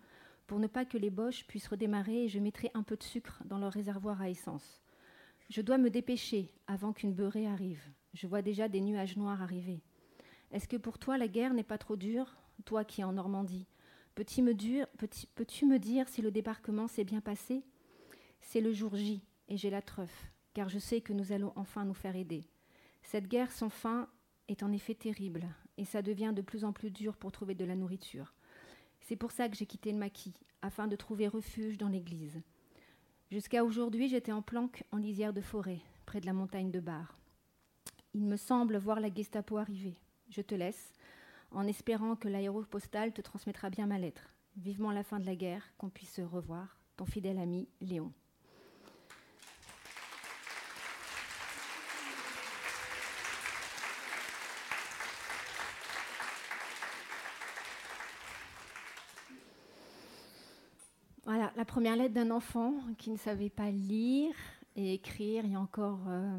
pour ne pas que les boches puissent redémarrer et je mettrai un peu de sucre dans leur réservoir à essence. Je dois me dépêcher avant qu'une beurrée arrive. Je vois déjà des nuages noirs arriver. Est-ce que pour toi la guerre n'est pas trop dure, toi qui es en Normandie? Peux-tu me, dire, si le débarquement s'est bien passé? C'est le jour J et j'ai la truffe, car je sais que nous allons enfin nous faire aider. Cette guerre sans fin est en effet terrible, et ça devient de plus en plus dur pour trouver de la nourriture. C'est pour ça que j'ai quitté le maquis, afin de trouver refuge dans l'église. Jusqu'à aujourd'hui, j'étais en planque en lisière de forêt, près de la montagne de Bar. Il me semble voir la Gestapo arriver. Je te laisse en espérant que l'aéropostale te transmettra bien ma lettre. Vivement la fin de la guerre, qu'on puisse se revoir. Ton fidèle ami, Léon. Voilà, la première lettre d'un enfant qui ne savait pas lire et écrire il y a encore euh,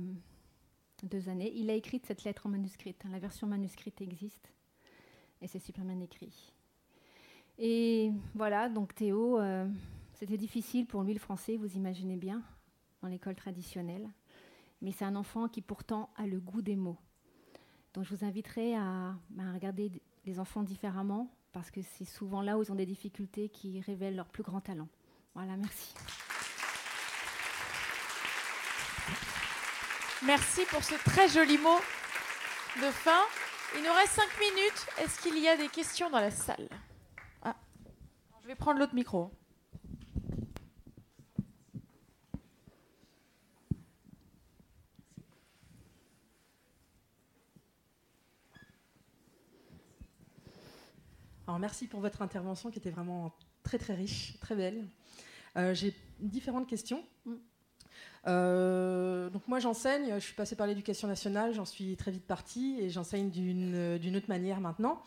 deux années. Il a écrit cette lettre en manuscrite. Hein. La version manuscrite existe et c'est super bien écrit. Et voilà, donc Théo, euh, c'était difficile pour lui le français, vous imaginez bien, dans l'école traditionnelle. Mais c'est un enfant qui pourtant a le goût des mots. Donc je vous inviterai bah, à regarder les enfants différemment, parce que c'est souvent là où ils ont des difficultés qui révèlent leur plus grand talent. Voilà, merci. Merci pour ce très joli mot de fin. Il nous reste cinq minutes. Est-ce qu'il y a des questions dans la salle? Ah. Je vais prendre l'autre micro. Alors, merci pour votre intervention qui était vraiment très très riche, très belle. Euh, j'ai différentes questions. Euh, donc moi j'enseigne, je suis passée par l'éducation nationale, j'en suis très vite partie et j'enseigne d'une autre manière maintenant.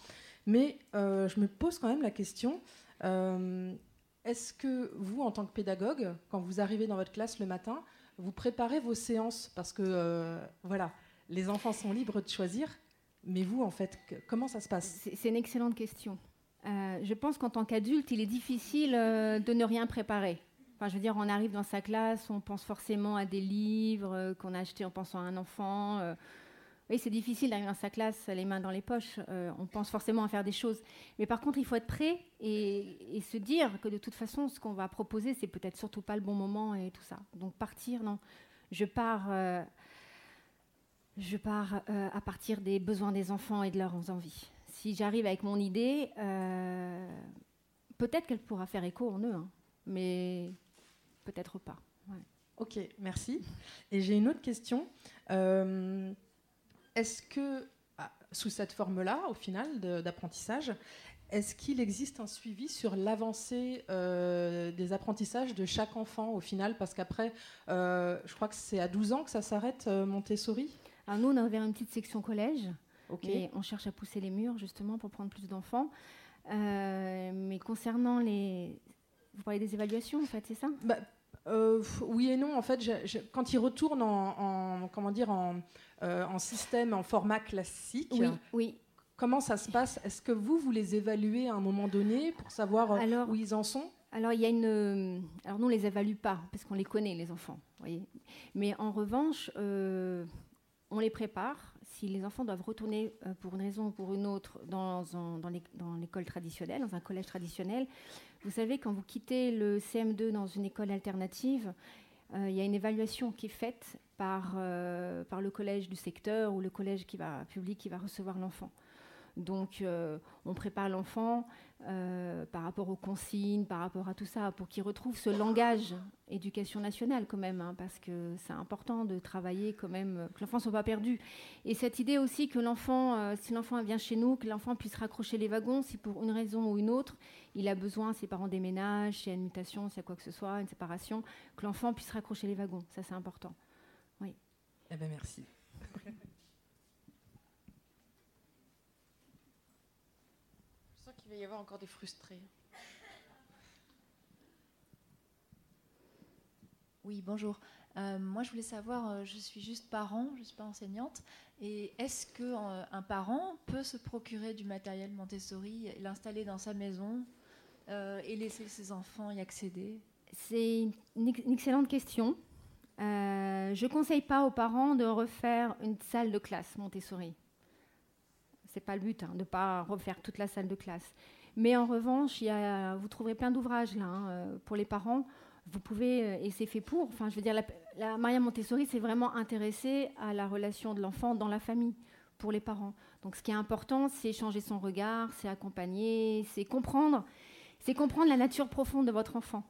Mais euh, je me pose quand même la question, euh, est-ce que vous, en tant que pédagogue, quand vous arrivez dans votre classe le matin, vous préparez vos séances? Parce que voilà, les enfants sont libres de choisir, mais vous, en fait, comment ça se passe? C'est une excellente question. je pense qu'en tant qu'adulte, il est difficile de ne rien préparer je veux dire, on arrive dans sa classe, on pense forcément à des livres euh, qu'on a achetés en pensant à un enfant. Euh. oui, c'est difficile d'arriver dans sa classe, les mains dans les poches. Euh, on pense forcément à faire des choses. Mais par contre, il faut être prêt et, se dire que de toute façon, ce qu'on va proposer, c'est peut-être surtout pas le bon moment et tout ça. Donc partir, non. Je pars, je pars à partir des besoins des enfants et de leurs envies. Si j'arrive avec mon idée, peut-être qu'elle pourra faire écho en eux. Hein. mais peut-être pas. Ok, merci. Et j'ai une autre question. Euh, est-ce que, ah, sous cette forme-là, au final, d'apprentissage, est-ce qu'il existe un suivi sur l'avancée euh, des apprentissages de chaque enfant au final? Parce qu'après, euh, je crois que c'est à 12 ans que ça s'arrête, Montessori Alors nous, on a ouvert une petite section collège. Et on cherche à pousser les murs justement pour prendre plus d'enfants. mais concernant les, vous parlez des évaluations, en fait, c'est ça? Bah, euh, Oui et non. En fait, quand ils retournent en, comment dire, euh, en, système, en format classique, oui, comment ça se passe? Est-ce que vous, vous les évaluez à un moment donné pour savoir euh, où ils en sont? alors, il y a une. Alors, nous, on les évalue pas, parce qu'on les connaît, les enfants. Voyez Mais en revanche, on les prépare. Si les enfants doivent retourner pour une raison ou pour une autre dans, dans l'école traditionnelle, dans un collège traditionnel, vous savez, quand vous quittez le CM2 dans une école alternative, euh, il y a une évaluation qui est faite par, euh, par le collège du secteur ou le collège qui va, public qui va recevoir l'enfant. Donc, euh, on prépare l'enfant euh, par rapport aux consignes, par rapport à tout ça, pour qu'il retrouve ce langage éducation nationale quand même, hein, parce que c'est important de travailler quand même, que l'enfant ne soit pas perdu. Et cette idée aussi que l'enfant, euh, si l'enfant vient chez nous, que l'enfant puisse raccrocher les wagons, si pour une raison ou une autre, il a besoin, ses parents déménagent, s'il y a une mutation, s'il y a quoi que ce soit, une séparation, que l'enfant puisse raccrocher les wagons. Ça, c'est important. Oui. Eh bien, merci. [laughs] va y avoir encore des frustrés. Oui, bonjour. Euh, moi, je voulais savoir, euh, je suis juste parent, je ne suis pas enseignante, et est-ce qu'un euh, parent peut se procurer du matériel Montessori, l'installer dans sa maison et laisser ses enfants y accéder? C'est une, excellente question. je ne conseille pas aux parents de refaire une salle de classe Montessori c'est pas le but hein, de ne pas refaire toute la salle de classe. Mais en revanche, y a, vous trouverez plein d'ouvrages là hein, euh, pour les parents. Vous pouvez, euh, et c'est fait pour. Enfin, je veux dire, la, Maria Montessori s'est vraiment intéressée à la relation de l'enfant dans la famille pour les parents. Donc, ce qui est important, c'est changer son regard, c'est accompagner, c'est comprendre, c'est comprendre la nature profonde de votre enfant.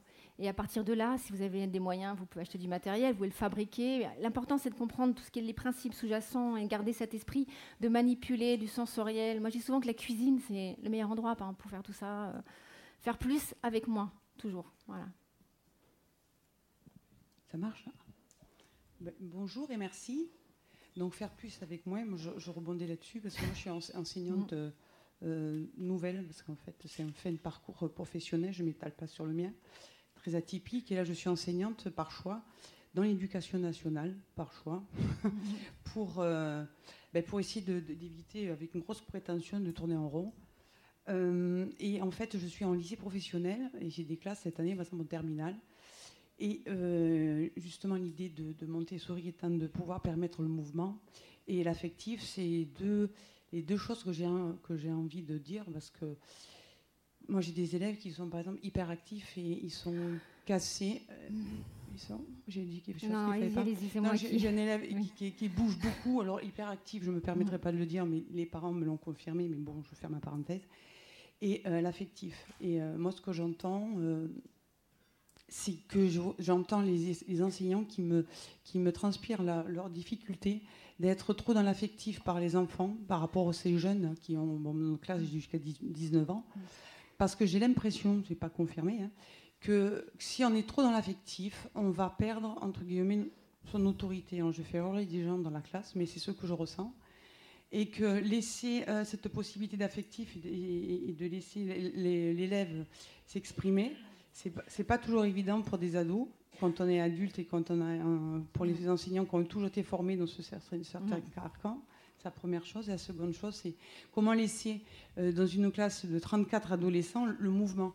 Et à partir de là, si vous avez des moyens, vous pouvez acheter du matériel, vous pouvez le fabriquer. L'important, c'est de comprendre tout ce qui est les principes sous-jacents et garder cet esprit de manipuler du sensoriel. Moi, je dis souvent que la cuisine, c'est le meilleur endroit pour faire tout ça. Euh, faire plus avec moins, toujours. Voilà. Ça marche hein ben, Bonjour et merci. Donc, faire plus avec moi, je, rebondis là-dessus parce que moi, je suis enseignante. Mm. Euh, nouvelle, parce qu'en fait, c'est un fait un parcours professionnel, je ne m'étale pas sur le mien. Très atypique. Et là, je suis enseignante par choix dans l'éducation nationale, par choix, [laughs] pour, euh, ben, pour essayer d'éviter, avec une grosse prétention, de tourner en rond. Euh, et en fait, je suis en lycée professionnel et j'ai des classes cette année, en terminale. Et euh, justement, l'idée de, de, Montessori étant de pouvoir permettre le mouvement et l'affectif, c'est deux, les deux choses que j'ai envie de dire parce que moi j'ai des élèves qui sont par exemple hyperactifs et ils sont cassés. Euh, ils sont, j'ai dit quelque chose non, qui fait pas. j'ai, un élève [laughs] qui, qui, bouge beaucoup, alors hyperactif, je ne me permettrai pas de le dire, mais les parents me l'ont confirmé, mais bon, je ferme ma parenthèse. Et euh, l'affectif. Et moi, ce que j'entends, c'est que j'entends les, enseignants qui me, qui me transpirent leur difficulté d'être trop dans l'affectif par les enfants par rapport aux ces jeunes qui ont bon, nos classes jusqu'à 19 ans. Parce que j'ai l'impression, c'est pas confirmé, hein, que si on est trop dans l'affectif, on va perdre, entre guillemets, son autorité. Je fais hurler des gens dans la classe, mais c'est ce que je ressens. Et que laisser euh, cette possibilité d'affectif et, de laisser l'élève s'exprimer, c'est pas toujours évident pour des ados quand on est adulte et quand on a pour les enseignants qui ont toujours été formés dans ce certain, certain carcan. C'est la première chose. Et la seconde chose, c'est comment laisser euh, dans une classe de 34 adolescents le mouvement.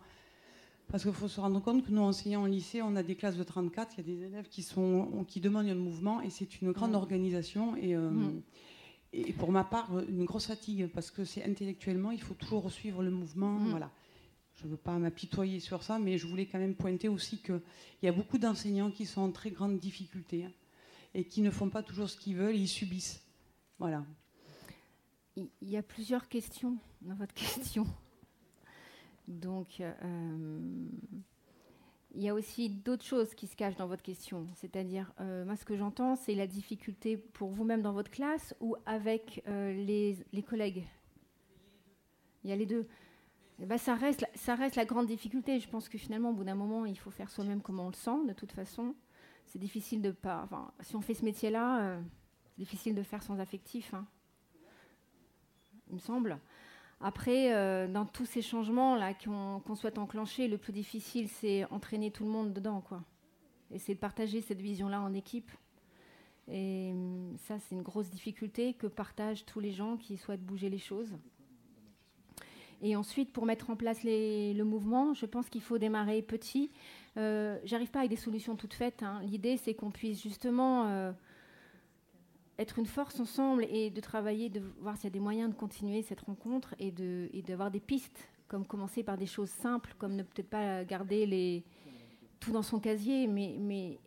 Parce qu'il faut se rendre compte que nous, enseignants en lycée, on a des classes de 34, il y a des élèves qui, sont, qui demandent un mouvement et c'est une grande organisation. Et, euh, et pour ma part, une grosse fatigue parce que c'est intellectuellement, il faut toujours suivre le mouvement. Voilà je ne veux pas m'apitoyer sur ça, mais je voulais quand même pointer aussi qu'il y a beaucoup d'enseignants qui sont en très grande difficulté hein, et qui ne font pas toujours ce qu'ils veulent, ils subissent. Voilà. Il y a plusieurs questions dans votre [laughs] question. Donc, euh, il y a aussi d'autres choses qui se cachent dans votre question. C'est-à-dire, euh, moi, ce que j'entends, c'est la difficulté pour vous-même dans votre classe ou avec euh, les, collègues? Il y a les deux. Eh ben, ça, reste, ça reste la grande difficulté. Je pense que finalement, au bout d'un moment, il faut faire soi-même comme on le sent, de toute façon. C'est difficile de pas. Enfin, si on fait ce métier-là, difficile de faire sans affectif, hein. il me semble. Après, euh, dans tous ces changements-là qu'on souhaite enclencher, le plus difficile, c'est entraîner tout le monde dedans, quoi. Et c'est de partager cette vision-là en équipe. Et hum, ça, c'est une grosse difficulté que partagent tous les gens qui souhaitent bouger les choses. Et ensuite, pour mettre en place le mouvement, je pense qu'il faut démarrer petit. Euh, J'arrive pas avec des solutions toutes faites. Hein. L'idée, c'est qu'on puisse justement euh, être une force ensemble et de travailler, de voir s'il y a des moyens de continuer cette rencontre et d'avoir des pistes, comme commencer par des choses simples, comme ne peut-être pas garder les, tout dans son casier, mais, mais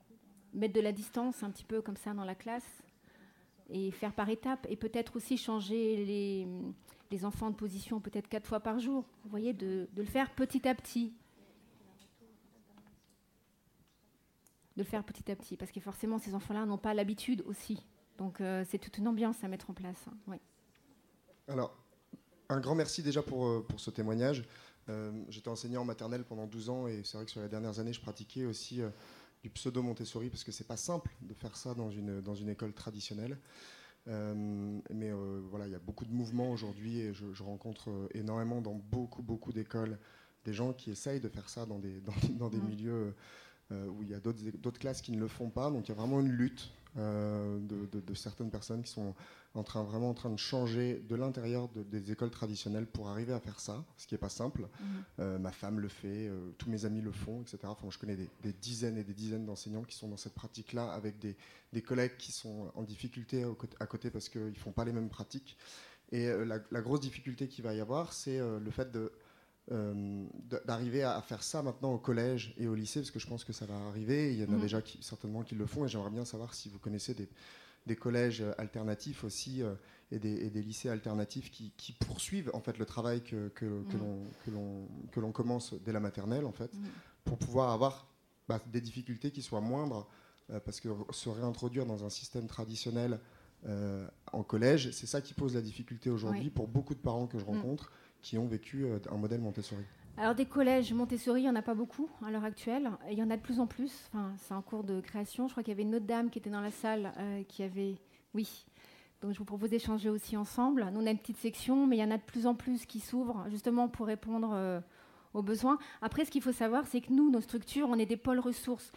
mettre de la distance un petit peu comme ça dans la classe et faire par étapes et peut-être aussi changer les les enfants de position peut-être quatre fois par jour. Vous voyez, de, le faire petit à petit. De le faire petit à petit, parce que forcément, ces enfants-là n'ont pas l'habitude aussi. Donc, euh, c'est toute une ambiance à mettre en place. Hein. Oui. Alors, un grand merci déjà pour, euh, pour ce témoignage. Euh, j'étais enseignant en maternelle pendant 12 ans et c'est vrai que sur les dernières années, je pratiquais aussi du pseudo Montessori parce que c'est pas simple de faire ça dans une, dans une école traditionnelle. Euh, mais voilà, il y a beaucoup de mouvements aujourd'hui et je, rencontre énormément dans beaucoup, beaucoup d'écoles des gens qui essayent de faire ça dans des, [laughs] dans, des milieux où il y a d'autres classes qui ne le font pas. Donc il y a vraiment une lutte de, de, certaines personnes qui sont en train, vraiment en train de changer de l'intérieur des écoles traditionnelles pour arriver à faire ça, ce qui n'est pas simple. Mhm. Euh, ma femme le fait, euh, tous mes amis le font, etc. Enfin, je connais des, dizaines et des dizaines d'enseignants qui sont dans cette pratique-là, avec des, des, collègues qui sont en difficulté à côté parce qu'ils ne font pas les mêmes pratiques. Et euh, la, grosse difficulté qu'il va y avoir, c'est le fait de d'arriver à faire ça maintenant au collège et au lycée, parce que je pense que ça va arriver. Il y en a mhm. déjà qui, certainement qui le font, et j'aimerais bien savoir si vous connaissez des, des collèges alternatifs aussi euh, et, des, lycées alternatifs qui, poursuivent en fait le travail que, que, mm. que l'on commence dès la maternelle en fait, mm. pour pouvoir avoir bah, des difficultés qui soient moindres, euh, parce que se réintroduire dans un système traditionnel euh, en collège, c'est ça qui pose la difficulté aujourd'hui pour beaucoup de parents que je mm. rencontre qui ont vécu un modèle Montessori. Alors des collèges Montessori, il n'y en a pas beaucoup à l'heure actuelle. il y en a de plus en plus. Enfin, c'est en cours de création. Je crois qu'il y avait une autre dame qui était dans la salle euh, qui avait... Oui. Donc je vous propose d'échanger aussi ensemble. Nous, on a une petite section, mais il y en a de plus en plus qui s'ouvrent, justement pour répondre euh, aux besoins. Après, ce qu'il faut savoir, c'est que nous, nos structures, on est des pôles ressources.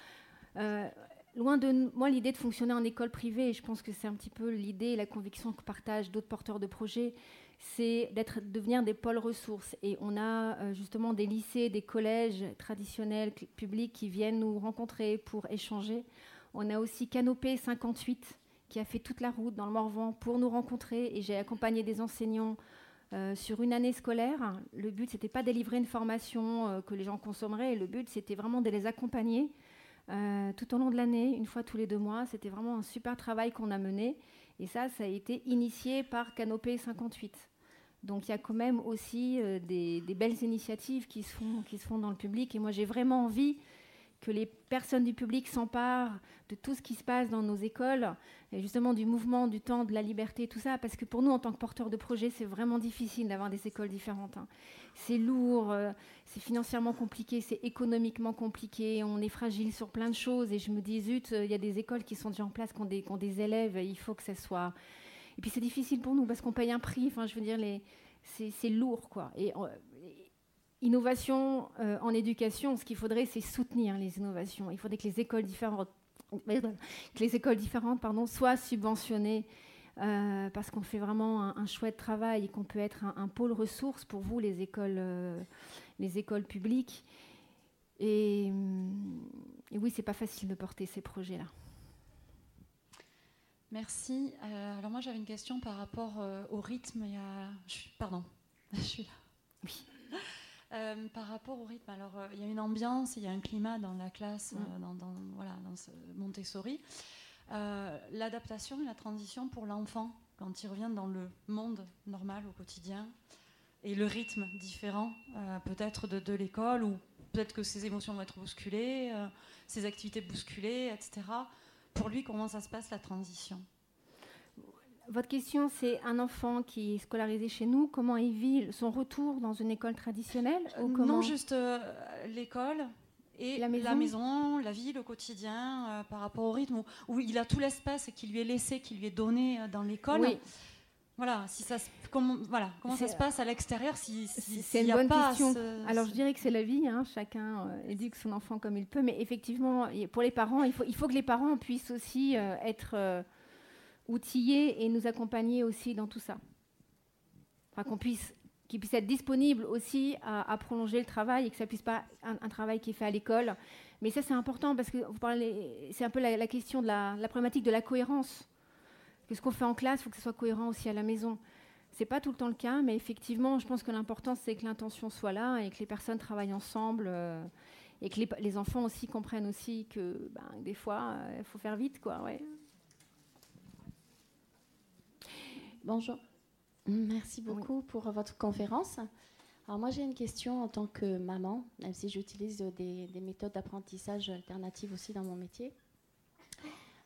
Euh, loin de moi l'idée de fonctionner en école privée, et je pense que c'est un petit peu l'idée et la conviction que partagent d'autres porteurs de projets, c'est d'être devenir des pôles ressources. Et on a euh, justement des lycées, des collèges traditionnels publics qui viennent nous rencontrer pour échanger. On a aussi Canopé 58 qui a fait toute la route dans le Morvan pour nous rencontrer et j'ai accompagné des enseignants euh, sur une année scolaire. Le but, c'était pas de délivrer une formation euh, que les gens consommeraient. Le but, c'était vraiment de les accompagner tout au long de l'année, une fois tous les deux mois. C'était vraiment un super travail qu'on a mené. Et ça, ça a été initié par Canopé 58. Donc il y a quand même aussi des, des, belles initiatives qui se, font, qui se font dans le public. Et moi, j'ai vraiment envie que les personnes du public s'emparent de tout ce qui se passe dans nos écoles, et justement du mouvement, du temps, de la liberté, tout ça, parce que pour nous, en tant que porteurs de projet, c'est vraiment difficile d'avoir des écoles différentes. Hein. C'est lourd, euh, c'est financièrement compliqué, c'est économiquement compliqué, on est fragile sur plein de choses, et je me dis, zut, il y a des écoles qui sont déjà en place, qui ont des élèves, il faut que ça soit... Et puis c'est difficile pour nous, parce qu'on paye un prix, enfin je veux dire, c'est lourd, quoi. Et, innovation euh, en éducation, ce qu'il faudrait, c'est soutenir les innovations. Il faudrait que les écoles différentes, que les écoles différentes pardon, soient subventionnées euh, parce qu'on fait vraiment un, chouette travail et qu'on peut être un, pôle ressource pour vous, les écoles, euh, les écoles publiques. Et, et oui, c'est pas facile de porter ces projets-là. Merci. alors moi, j'avais une question par rapport au rythme. Pardon, [laughs] je suis là. Oui. [laughs] Euh, par rapport au rythme, alors euh, il y a une ambiance, il y a un climat dans la classe, mm. euh, dans, voilà, dans ce Montessori. L'adaptation et la transition pour l'enfant, quand il revient dans le monde normal au quotidien, et le rythme différent, peut-être de, de l'école, ou peut-être que ses émotions vont être bousculées, ses activités bousculées, etc. Pour lui, comment ça se passe la transition? Votre question, c'est un enfant qui est scolarisé chez nous, comment il vit son retour dans une école traditionnelle ou Non, juste euh, l'école et la maison. la vie, le quotidien, euh, par rapport au rythme, où, il a tout l'espace qui lui est laissé, qui lui est donné euh, dans l'école. Oui. Voilà, si ça, comment, voilà, comment ça se passe à l'extérieur si, C'est une bonne question. Alors je dirais que c'est la vie, hein, chacun éduque son enfant comme il peut, mais effectivement, pour les parents, il faut, il faut que les parents puissent aussi être outiller et nous accompagner aussi dans tout ça. Enfin, qu'on puisse qu'il puisse être disponible aussi à, prolonger le travail et que ça puisse pas un, un travail qui est fait à l'école. Mais ça c'est important parce que vous parlez, c'est un peu la, question de la, problématique de la cohérence. Que ce qu'on fait en classe, il faut que ce soit cohérent aussi à la maison. C'est pas tout le temps le cas, mais effectivement, je pense que l'important c'est que l'intention soit là et que les personnes travaillent ensemble euh, et que les, enfants aussi comprennent aussi que ben, des fois il euh, faut faire vite, quoi. Ouais. Bonjour. Merci beaucoup pour votre conférence. Alors moi j'ai une question en tant que maman, même si j'utilise des, méthodes d'apprentissage alternatives aussi dans mon métier.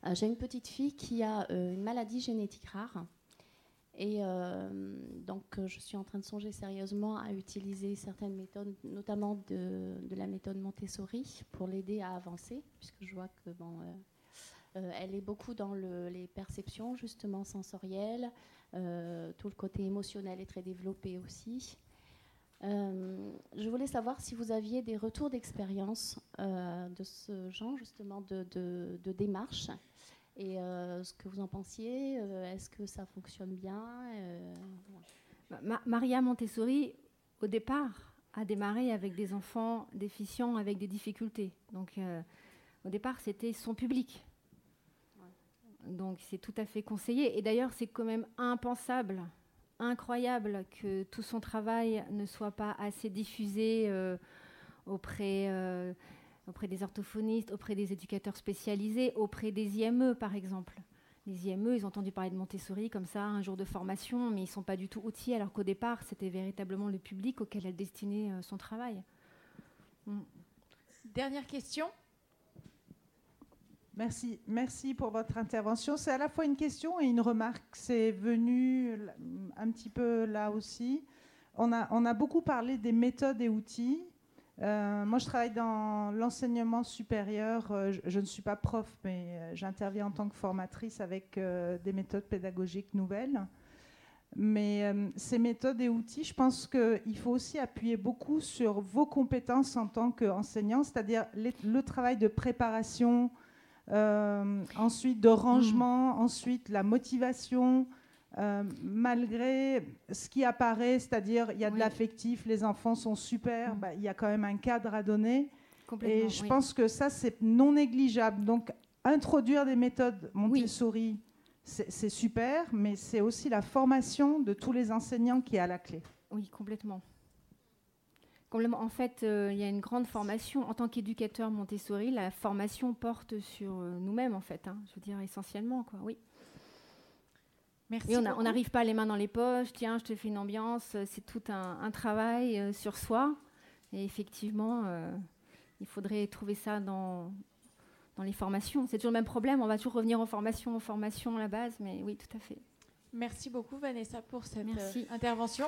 Euh, j'ai une petite fille qui a euh, une maladie génétique rare. Et euh, donc je suis en train de songer sérieusement à utiliser certaines méthodes, notamment de, la méthode Montessori, pour l'aider à avancer, puisque je vois que bon, elle est beaucoup dans les perceptions justement sensorielles, tout le côté émotionnel est très développé aussi. Euh, je voulais savoir si vous aviez des retours d'expérience euh, de ce genre justement de, de, démarche et ce que vous en pensiez. Est-ce que ça fonctionne bien Maria Montessori, au départ, a démarré avec des enfants déficients avec des difficultés. Donc, au départ, c'était son public. Donc c'est tout à fait conseillé. Et d'ailleurs, c'est quand même impensable, incroyable que tout son travail ne soit pas assez diffusé euh, auprès, euh, auprès des orthophonistes, auprès des éducateurs spécialisés, auprès des IME, par exemple. Les IME, ils ont entendu parler de Montessori comme ça, un jour de formation, mais ils ne sont pas du tout outils, alors qu'au départ, c'était véritablement le public auquel elle destinait euh, son travail. Mm. Dernière question Merci, merci pour votre intervention. C'est à la fois une question et une remarque. C'est venu un petit peu là aussi. On a, on a beaucoup parlé des méthodes et outils. Euh, moi, je travaille dans l'enseignement supérieur. Euh, je, ne suis pas prof, mais euh, j'interviens en tant que formatrice avec des méthodes pédagogiques nouvelles. Mais ces méthodes et outils, je pense qu'il faut aussi appuyer beaucoup sur vos compétences en tant qu'enseignant, c'est-à-dire le travail de préparation, euh, ensuite de rangement, ensuite la motivation, euh, malgré ce qui apparaît, c'est-à-dire il y a de l'affectif, les enfants sont super, mm. bah, il y a quand même un cadre à donner. Et je pense que ça, c'est non négligeable. Donc, introduire des méthodes Montessori, c'est super, mais c'est aussi la formation de tous les enseignants qui est à la clé. Oui, complètement. En fait, euh, il y a une grande formation. En tant qu'éducateur Montessori, la formation porte sur euh, nous-mêmes, en fait. Hein, je veux dire, essentiellement, quoi. Oui. Merci. on n'arrive pas les mains dans les poches. Tiens, je te fais une ambiance. C'est tout un, travail euh, sur soi. Et effectivement, il faudrait trouver ça dans, dans les formations. C'est toujours le même problème, on va toujours revenir aux formations, aux formations, à la base, mais oui, tout à fait. Merci beaucoup Vanessa pour cette euh, intervention.